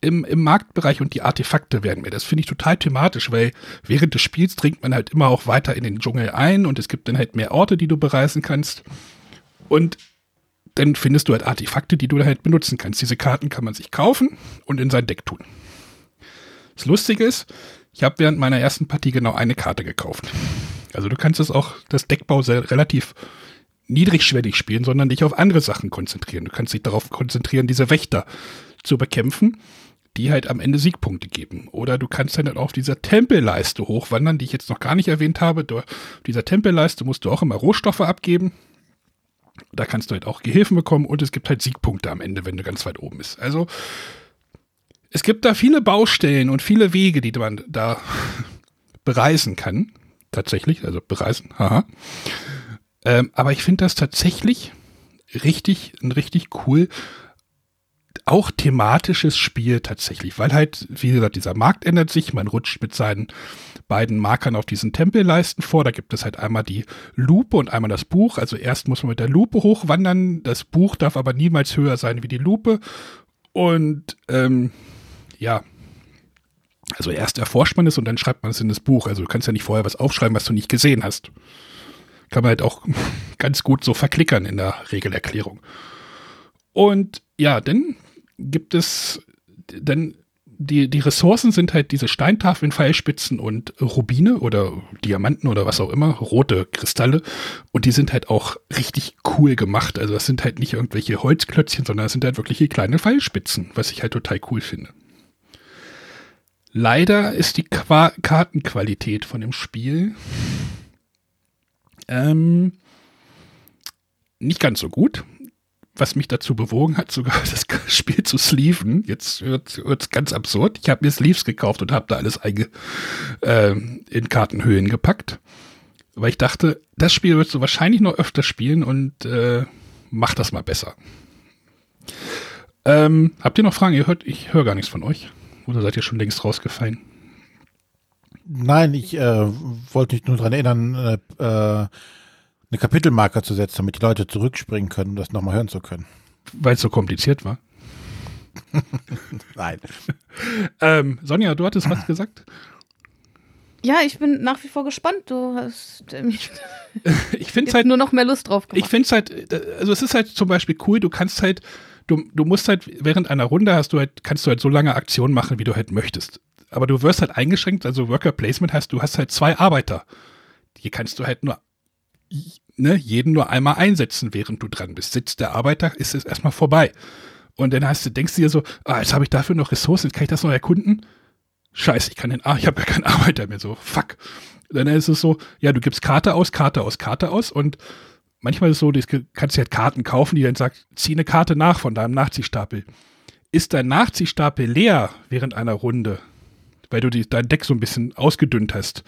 im, im Marktbereich und die Artefakte werden mehr. Das finde ich total thematisch, weil während des Spiels dringt man halt immer auch weiter in den Dschungel ein und es gibt dann halt mehr Orte, die du bereisen kannst. Und dann findest du halt Artefakte, die du halt benutzen kannst. Diese Karten kann man sich kaufen und in sein Deck tun. Das Lustige ist, ich habe während meiner ersten Partie genau eine Karte gekauft. Also du kannst es auch, das Deckbau sehr, relativ niedrigschwellig spielen, sondern dich auf andere Sachen konzentrieren. Du kannst dich darauf konzentrieren, diese Wächter zu bekämpfen, die halt am Ende Siegpunkte geben. Oder du kannst dann halt auf dieser Tempelleiste hochwandern, die ich jetzt noch gar nicht erwähnt habe. Auf dieser Tempelleiste musst du auch immer Rohstoffe abgeben. Da kannst du halt auch Gehilfen bekommen und es gibt halt Siegpunkte am Ende, wenn du ganz weit oben bist. Also es gibt da viele Baustellen und viele Wege, die man da *laughs* bereisen kann. Tatsächlich, also bereisen, haha. Ähm, aber ich finde das tatsächlich richtig, richtig cool. Auch thematisches Spiel tatsächlich, weil halt, wie gesagt, dieser Markt ändert sich, man rutscht mit seinen beiden Markern auf diesen Tempelleisten vor. Da gibt es halt einmal die Lupe und einmal das Buch. Also erst muss man mit der Lupe hochwandern. Das Buch darf aber niemals höher sein wie die Lupe. Und ähm, ja, also erst erforscht man es und dann schreibt man es in das Buch. Also du kannst ja nicht vorher was aufschreiben, was du nicht gesehen hast. Kann man halt auch *laughs* ganz gut so verklickern in der Regelerklärung. Und ja, dann gibt es, dann die, die Ressourcen sind halt diese Steintafeln, Pfeilspitzen und Rubine oder Diamanten oder was auch immer, rote Kristalle. Und die sind halt auch richtig cool gemacht. Also das sind halt nicht irgendwelche Holzklötzchen, sondern das sind halt wirkliche kleine Pfeilspitzen, was ich halt total cool finde. Leider ist die Qua Kartenqualität von dem Spiel ähm, nicht ganz so gut was mich dazu bewogen hat, sogar *laughs* das Spiel zu sleeven. Jetzt wird es ganz absurd. Ich habe mir Sleeves gekauft und habe da alles einge, äh, in Kartenhöhen gepackt. Weil ich dachte, das Spiel wirst du wahrscheinlich noch öfter spielen und äh, mach das mal besser. Ähm, habt ihr noch Fragen? Ihr hört, ich höre gar nichts von euch. Oder seid ihr schon längst rausgefallen? Nein, ich äh, wollte mich nur daran erinnern, äh, äh eine Kapitelmarker zu setzen, damit die Leute zurückspringen können, um das nochmal hören zu können. Weil es so kompliziert war? *laughs* Nein. ähm, Sonja, du hattest was gesagt? Ja, ich bin nach wie vor gespannt. Du hast äh, mich ich *laughs* finde halt nur noch mehr Lust drauf gemacht. Ich finde es halt, also es ist halt zum Beispiel cool, du kannst halt, du, du musst halt während einer Runde hast du halt, kannst du halt so lange Aktionen machen, wie du halt möchtest. Aber du wirst halt eingeschränkt, also Worker Placement heißt, du hast halt zwei Arbeiter. Die kannst du halt nur ne, jeden nur einmal einsetzen, während du dran bist. Sitzt der Arbeiter, ist es erstmal vorbei. Und dann hast du, denkst du dir so, ah, jetzt habe ich dafür noch Ressourcen, kann ich das noch erkunden? Scheiße, ich kann den, ah, ich habe ja keinen *laughs* Arbeiter mehr, so, fuck. Dann ist es so, ja, du gibst Karte aus, Karte aus, Karte aus und manchmal ist es so, du kannst dir halt Karten kaufen, die dann sagt, zieh eine Karte nach von deinem Nachziehstapel. Ist dein Nachziehstapel leer während einer Runde, weil du die, dein Deck so ein bisschen ausgedünnt hast,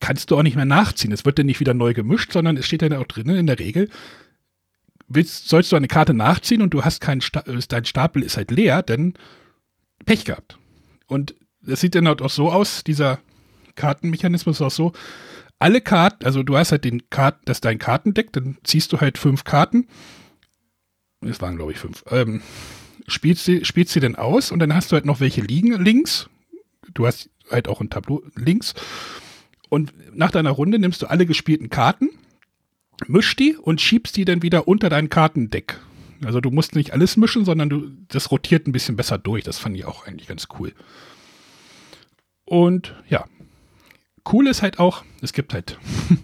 kannst du auch nicht mehr nachziehen. Es wird dann nicht wieder neu gemischt, sondern es steht dann auch drin, in der Regel, willst, sollst du eine Karte nachziehen und du hast keinen, Sta äh, dein Stapel ist halt leer, dann Pech gehabt. Und das sieht dann halt auch so aus, dieser Kartenmechanismus ist auch so, alle Karten, also du hast halt den Karten, das ist dein Kartendeck, dann ziehst du halt fünf Karten. Es waren, glaube ich, fünf. Ähm, spielst, sie, spielst sie dann aus und dann hast du halt noch welche liegen links. Du hast halt auch ein Tableau links. Und nach deiner Runde nimmst du alle gespielten Karten, mischst die und schiebst die dann wieder unter dein Kartendeck. Also du musst nicht alles mischen, sondern du, das rotiert ein bisschen besser durch. Das fand ich auch eigentlich ganz cool. Und ja, cool ist halt auch, es gibt halt, *laughs*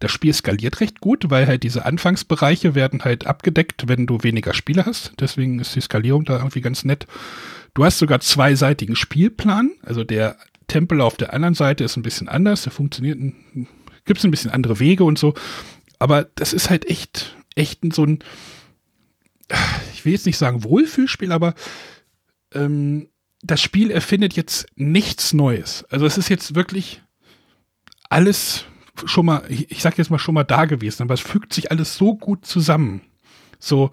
das Spiel skaliert recht gut, weil halt diese Anfangsbereiche werden halt abgedeckt, wenn du weniger Spiele hast. Deswegen ist die Skalierung da irgendwie ganz nett. Du hast sogar zweiseitigen Spielplan, also der Tempel auf der anderen Seite ist ein bisschen anders. Der funktioniert, gibt es ein bisschen andere Wege und so. Aber das ist halt echt, echt so ein, *sighs* ich will jetzt nicht sagen Wohlfühlspiel, aber ähm, das Spiel erfindet jetzt nichts Neues. Also es ist jetzt wirklich alles schon mal, ich, sag jetzt mal schon mal da gewesen, aber es fügt sich alles so gut zusammen. So,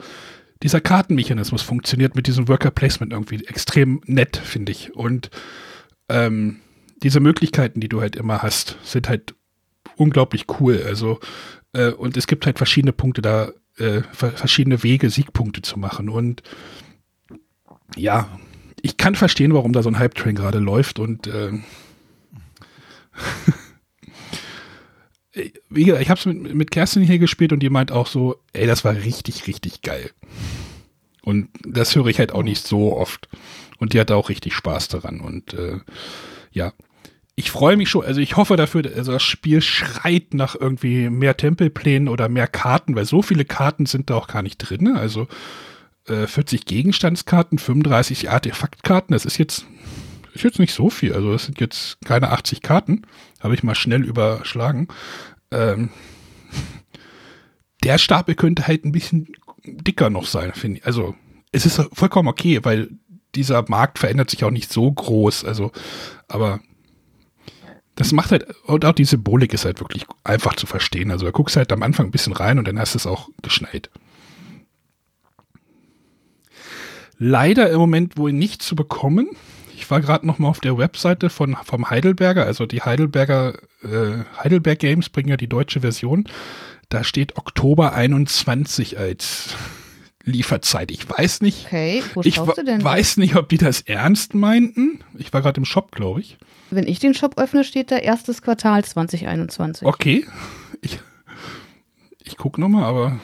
dieser Kartenmechanismus funktioniert mit diesem Worker Placement irgendwie extrem nett, finde ich. Und ähm, diese Möglichkeiten, die du halt immer hast, sind halt unglaublich cool. Also, äh, und es gibt halt verschiedene Punkte da, äh, verschiedene Wege, Siegpunkte zu machen. Und ja, ich kann verstehen, warum da so ein Hype-Train gerade läuft und äh, *laughs* wie gesagt, ich habe es mit, mit Kerstin hier gespielt und die meint auch so, ey, das war richtig, richtig geil. Und das höre ich halt auch nicht so oft. Und die hat auch richtig Spaß daran. Und äh, ja, ich freue mich schon, also ich hoffe dafür, also das Spiel schreit nach irgendwie mehr Tempelplänen oder mehr Karten, weil so viele Karten sind da auch gar nicht drin. Ne? Also äh, 40 Gegenstandskarten, 35 Artefaktkarten, das ist jetzt, ist jetzt nicht so viel. Also das sind jetzt keine 80 Karten, habe ich mal schnell überschlagen. Ähm, der Stapel könnte halt ein bisschen dicker noch sein, finde ich. Also es ist vollkommen okay, weil dieser Markt verändert sich auch nicht so groß. Also, aber das macht halt, und auch die Symbolik ist halt wirklich einfach zu verstehen. Also da guckst du halt am Anfang ein bisschen rein und dann hast du es auch geschneit. Leider im Moment wohl nicht zu bekommen. Ich war gerade noch mal auf der Webseite von vom Heidelberger, also die Heidelberger äh, Heidelberg Games bringen ja die deutsche Version. Da steht Oktober 21 als Lieferzeit. Ich weiß nicht. Okay, wo ich schaust du denn? weiß nicht, ob die das ernst meinten. Ich war gerade im Shop, glaube ich. Wenn ich den Shop öffne, steht da erstes Quartal 2021. Okay. Ich, ich gucke nochmal, aber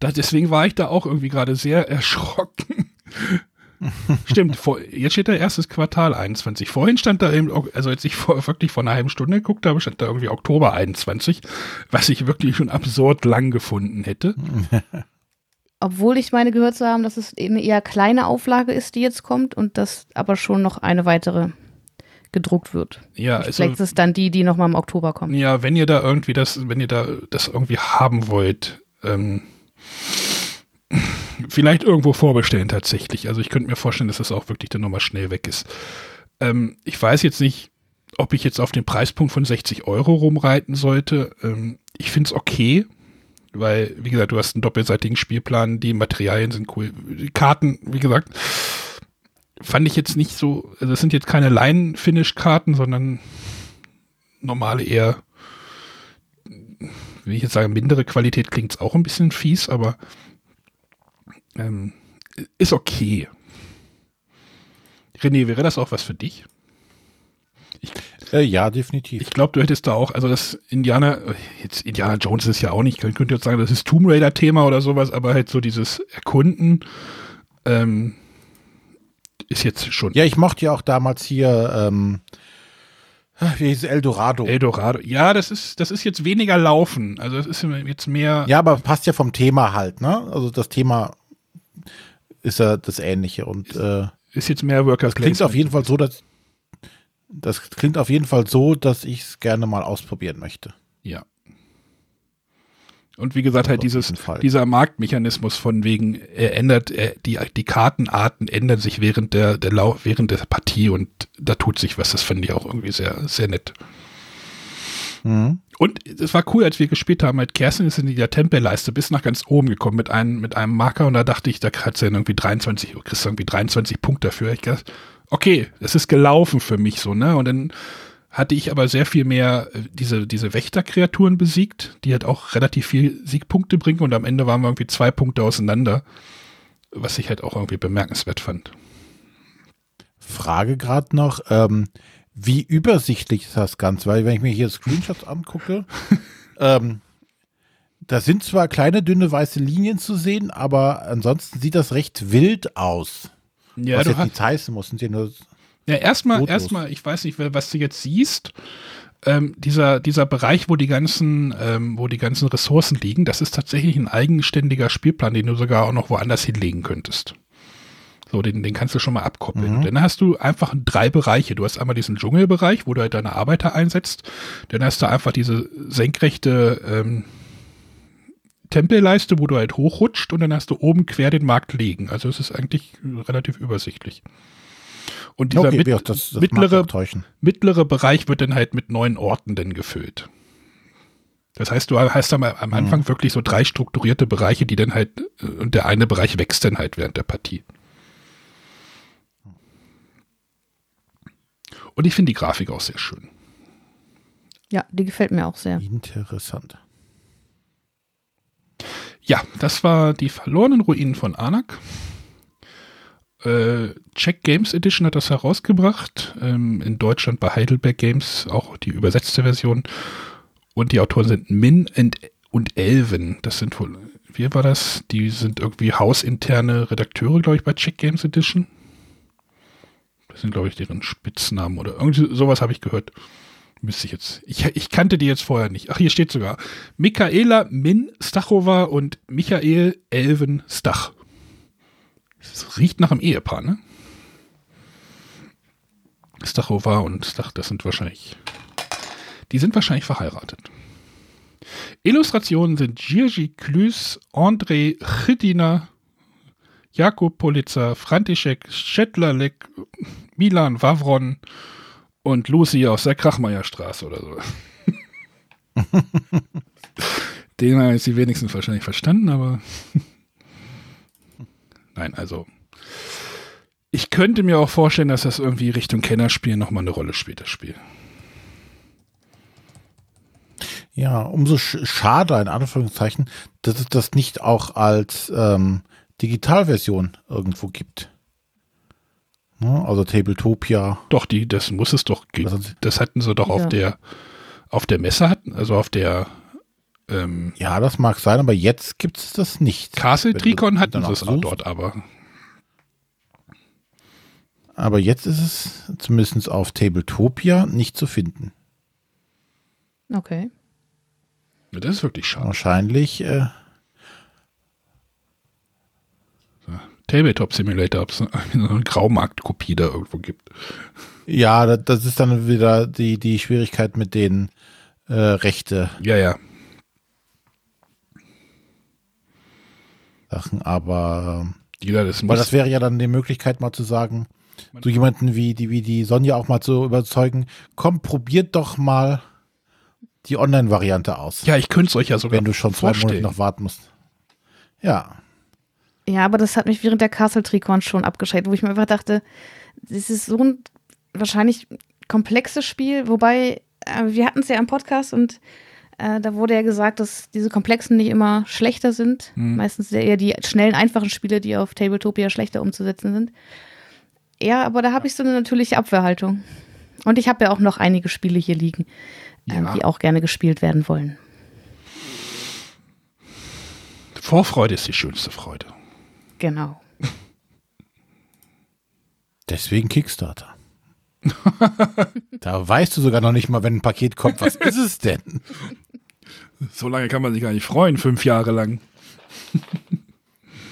da, deswegen war ich da auch irgendwie gerade sehr erschrocken. *laughs* Stimmt, vor, jetzt steht da erstes Quartal 21. Vorhin stand da eben, also als ich vor, wirklich vor einer halben Stunde geguckt habe, stand da irgendwie Oktober 21, was ich wirklich schon absurd lang gefunden hätte. *laughs* Obwohl ich meine gehört zu haben, dass es eine eher kleine Auflage ist, die jetzt kommt und dass aber schon noch eine weitere gedruckt wird. Ja, also, Vielleicht ist es dann die, die nochmal im Oktober kommt. Ja, wenn ihr da irgendwie das, wenn ihr da das irgendwie haben wollt, ähm, vielleicht irgendwo vorbestellen tatsächlich. Also ich könnte mir vorstellen, dass das auch wirklich dann nochmal schnell weg ist. Ähm, ich weiß jetzt nicht, ob ich jetzt auf den Preispunkt von 60 Euro rumreiten sollte. Ähm, ich finde es okay, weil, wie gesagt, du hast einen doppelseitigen Spielplan, die Materialien sind cool. Die Karten, wie gesagt, fand ich jetzt nicht so, also es sind jetzt keine Line-Finish-Karten, sondern normale eher, wie ich jetzt sage, mindere Qualität klingt es auch ein bisschen fies, aber ähm, ist okay. René, wäre das auch was für dich? Ich, äh, ja, definitiv. Ich glaube, du hättest da auch, also das Indiana, jetzt Indiana Jones ist ja auch nicht, ich könnte jetzt sagen, das ist Tomb Raider-Thema oder sowas, aber halt so dieses Erkunden ähm, ist jetzt schon. Ja, ich mochte ja auch damals hier, ähm, wie hieß Eldorado. Eldorado. Ja, das ist, das ist jetzt weniger Laufen. Also das ist jetzt mehr. Ja, aber passt ja vom Thema halt, ne? Also das Thema ist ja das Ähnliche und äh, ist jetzt mehr Workers Klingt auf jeden Fall so, dass das klingt auf jeden Fall so, dass ich es gerne mal ausprobieren möchte. Ja. Und wie gesagt, halt dieses, dieser Marktmechanismus von wegen, er ändert, er, die, die Kartenarten ändern sich während der, der Lau während der Partie und da tut sich was. Das fand ich auch irgendwie sehr, sehr nett. Mhm. Und es war cool, als wir gespielt haben, halt Kerstin ist in dieser Tempelleiste bis nach ganz oben gekommen mit einem, mit einem Marker und da dachte ich, da hat sie irgendwie 23, kriegst du irgendwie 23 Punkte dafür. Ich dachte, okay, es ist gelaufen für mich so, ne? Und dann hatte ich aber sehr viel mehr äh, diese, diese Wächterkreaturen besiegt, die halt auch relativ viel Siegpunkte bringen und am Ende waren wir irgendwie zwei Punkte auseinander, was ich halt auch irgendwie bemerkenswert fand. Frage gerade noch, ähm, wie übersichtlich ist das Ganze? Weil wenn ich mir hier Screenshots angucke, *laughs* ähm, da sind zwar kleine, dünne, weiße Linien zu sehen, aber ansonsten sieht das recht wild aus. Ja, was du jetzt nicht heißen muss, ja nur ja, erstmal, erstmal, ich weiß nicht, was du jetzt siehst. Ähm, dieser, dieser Bereich, wo die ganzen, ähm, wo die ganzen Ressourcen liegen, das ist tatsächlich ein eigenständiger Spielplan, den du sogar auch noch woanders hinlegen könntest. So, den, den kannst du schon mal abkoppeln. Mhm. Dann hast du einfach drei Bereiche. Du hast einmal diesen Dschungelbereich, wo du halt deine Arbeiter einsetzt. Dann hast du einfach diese senkrechte ähm, Tempelleiste, wo du halt hochrutscht und dann hast du oben quer den Markt liegen. Also es ist eigentlich relativ übersichtlich. Und dieser okay, mit, das, das mittlere, mittlere Bereich wird dann halt mit neun Orten dann gefüllt. Das heißt, du hast am, am Anfang mhm. wirklich so drei strukturierte Bereiche, die dann halt, äh, und der eine Bereich wächst dann halt während der Partie. Und ich finde die Grafik auch sehr schön. Ja, die gefällt mir auch sehr. Interessant. Ja, das war die verlorenen Ruinen von Anak äh, Check Games Edition hat das herausgebracht. Ähm, in Deutschland bei Heidelberg Games, auch die übersetzte Version. Und die Autoren sind Min und, und Elvin. Das sind wohl, wie war das? Die sind irgendwie hausinterne Redakteure, glaube ich, bei Check Games Edition. Das sind, glaube ich, deren Spitznamen oder irgendwie sowas habe ich gehört. Müsste ich jetzt. Ich, ich kannte die jetzt vorher nicht. Ach, hier steht sogar. Michaela Min Stachova und Michael Elven Stach. Es riecht nach einem Ehepaar, ne? Stachova und Stach, das sind wahrscheinlich. Die sind wahrscheinlich verheiratet. Illustrationen sind Giergi Klüs, André Chidina, Jakub Politzer, František Schettlerlek, Milan Wawron und Lucy aus der Krachmeierstraße oder so. *laughs* Den haben jetzt die wenigsten wahrscheinlich verstanden, aber *laughs* nein, also ich könnte mir auch vorstellen, dass das irgendwie Richtung Kennerspiel nochmal eine Rolle spielt, das Spiel. Ja, umso schade, in Anführungszeichen, dass es das nicht auch als ähm, Digitalversion irgendwo gibt. Ne? Also Tabletopia. Doch, die, das muss es doch geben. Das hatten sie doch ja. auf der auf der Messe hatten, also auf der ähm, Ja, das mag sein, aber jetzt gibt es das nicht. Castle Tricon hatten sie es auch dort, aber. Aber jetzt ist es zumindest auf Tabletopia nicht zu finden. Okay. Das ist wirklich schade. Wahrscheinlich. Äh, Tabletop Simulator, ob es eine Graumarkt-Kopie da irgendwo gibt. Ja, das ist dann wieder die, die Schwierigkeit mit den äh, Rechte. Ja, ja. Sachen, aber ja, das, weil das wäre ja dann die Möglichkeit, mal zu sagen, so jemanden wie die, wie die Sonja auch mal zu überzeugen, komm, probiert doch mal die Online-Variante aus. Ja, ich könnte es euch ja sogar Wenn du schon vorstellen. zwei Monate noch warten musst. Ja. Ja, aber das hat mich während der Castle Tricon schon abgeschreckt, wo ich mir einfach dachte, das ist so ein wahrscheinlich komplexes Spiel, wobei äh, wir hatten es ja im Podcast und äh, da wurde ja gesagt, dass diese komplexen nicht immer schlechter sind. Mhm. Meistens eher die schnellen, einfachen Spiele, die auf Tabletopia schlechter umzusetzen sind. Ja, aber da habe ich so eine natürliche Abwehrhaltung. Und ich habe ja auch noch einige Spiele hier liegen, äh, ja. die auch gerne gespielt werden wollen. Vorfreude ist die schönste Freude. Genau. Deswegen Kickstarter. *laughs* da weißt du sogar noch nicht mal, wenn ein Paket kommt, was ist es denn? So lange kann man sich gar nicht freuen, fünf Jahre lang.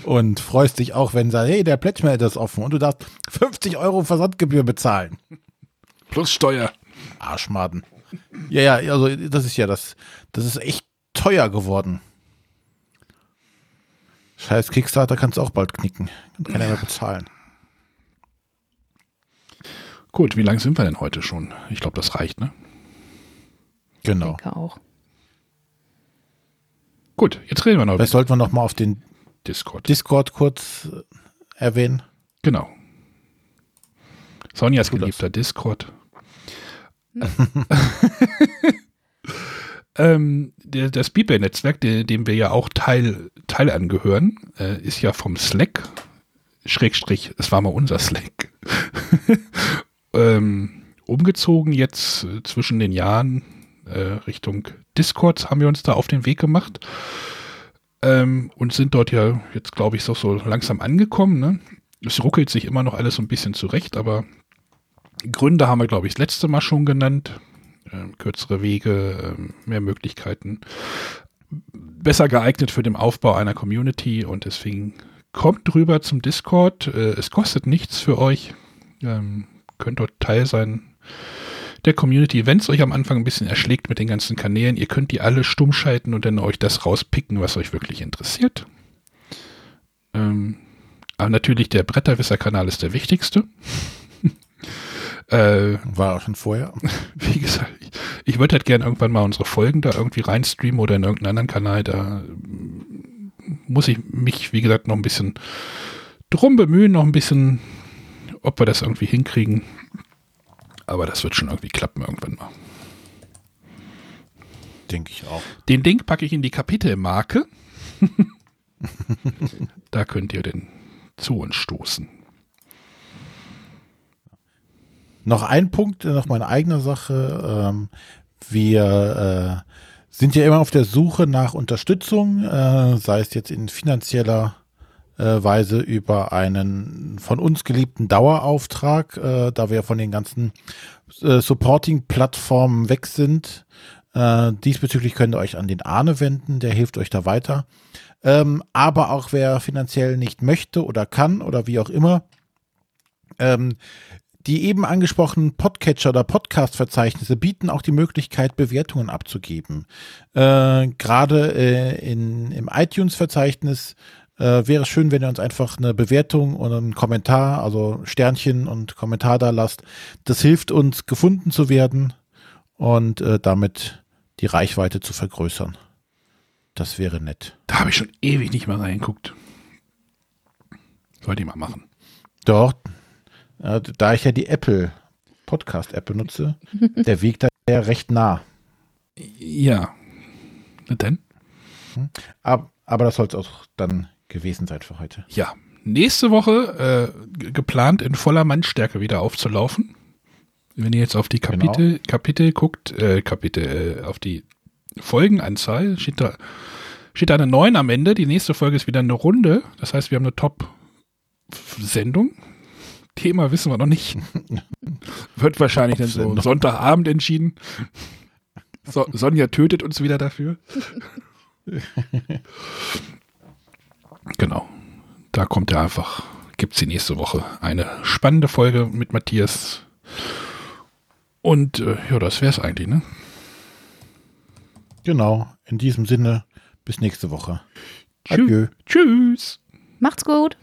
Und freust dich auch, wenn sagt, hey, der Plättschmelter ist offen und du darfst 50 Euro Versandgebühr bezahlen. Plus Steuer. Arschmaden. Ja, ja, also das ist ja das, das ist echt teuer geworden. Scheiß Kickstarter kannst du auch bald knicken. Kann keiner mehr bezahlen. Gut, wie lange sind wir denn heute schon? Ich glaube, das reicht, ne? Genau. Ich denke auch. Gut, jetzt reden wir noch. Vielleicht sollten wir noch mal auf den Discord. Discord kurz äh, erwähnen. Genau. Sonjas geliebter Discord. *laughs* *laughs* ähm, der, das Speedbay-Netzwerk, dem wir ja auch Teil, Teil angehören, äh, ist ja vom Slack, Schrägstrich, es war mal unser Slack, *laughs* ähm, umgezogen jetzt äh, zwischen den Jahren äh, Richtung Discord haben wir uns da auf den Weg gemacht ähm, und sind dort ja jetzt, glaube ich, so, so langsam angekommen. Ne? Es ruckelt sich immer noch alles so ein bisschen zurecht, aber Gründe haben wir, glaube ich, das letzte Mal schon genannt. Ähm, kürzere Wege, ähm, mehr Möglichkeiten, besser geeignet für den Aufbau einer Community und deswegen kommt rüber zum Discord. Äh, es kostet nichts für euch. Ähm, könnt dort Teil sein der Community. Wenn es euch am Anfang ein bisschen erschlägt mit den ganzen Kanälen, ihr könnt die alle stumm schalten und dann euch das rauspicken, was euch wirklich interessiert. Ähm, aber natürlich der Bretterwisser-Kanal ist der wichtigste. Äh, War auch schon vorher. *laughs* Wie gesagt, ich, ich würde halt gerne irgendwann mal unsere Folgen da irgendwie reinstreamen oder in irgendeinen anderen Kanal. Da muss ich mich, wie gesagt, noch ein bisschen drum bemühen, noch ein bisschen ob wir das irgendwie hinkriegen. Aber das wird schon irgendwie klappen irgendwann mal. Denke ich auch. Den Link packe ich in die Kapitelmarke. *laughs* da könnt ihr denn zu uns stoßen. Noch ein Punkt, noch meine eigene Sache. Ähm, wir äh, sind ja immer auf der Suche nach Unterstützung, äh, sei es jetzt in finanzieller äh, Weise über einen von uns geliebten Dauerauftrag, äh, da wir von den ganzen äh, Supporting-Plattformen weg sind. Äh, diesbezüglich könnt ihr euch an den Arne wenden, der hilft euch da weiter. Ähm, aber auch wer finanziell nicht möchte oder kann oder wie auch immer, ähm, die eben angesprochenen Podcatcher oder Podcast-Verzeichnisse bieten auch die Möglichkeit, Bewertungen abzugeben. Äh, Gerade äh, in, im iTunes-Verzeichnis Äh, wäre schön, wenn ihr uns einfach eine Bewertung und einen Kommentar, also Sternchen und Kommentar da lasst. Das hilft uns, gefunden zu werden und äh, damit die Reichweite zu vergrößern. Das wäre nett. Da habe ich schon ewig nicht mehr reingeguckt. Sollte ich mal machen. Doch, da ich ja die Apple Podcast-App benutze, *laughs* der Weg da ja recht nah. Ja. Na denn? Hm? Aber, aber das soll es auch dann gewesen sein für heute. Ja. Nächste Woche äh, geplant in voller Mannstärke wieder aufzulaufen. Wenn ihr jetzt auf die Kapitel, genau. Kapitel guckt, äh, Kapitel, äh, auf die Folgenanzahl, steht da, steht da eine 9 am Ende. Die nächste Folge ist wieder eine Runde. Das heißt, wir haben eine Top-Sendung. Thema wissen wir noch nicht. *laughs* Wird wahrscheinlich dann so Sonntagabend entschieden. So, Sonja tötet uns wieder dafür. *laughs* genau. Da kommt er einfach, gibt es die nächste Woche eine spannende Folge mit Matthias. Und äh, ja, das wäre es eigentlich, ne? Genau. In diesem Sinne, bis nächste Woche. Tschü Adieu. Tschüss. Macht's gut.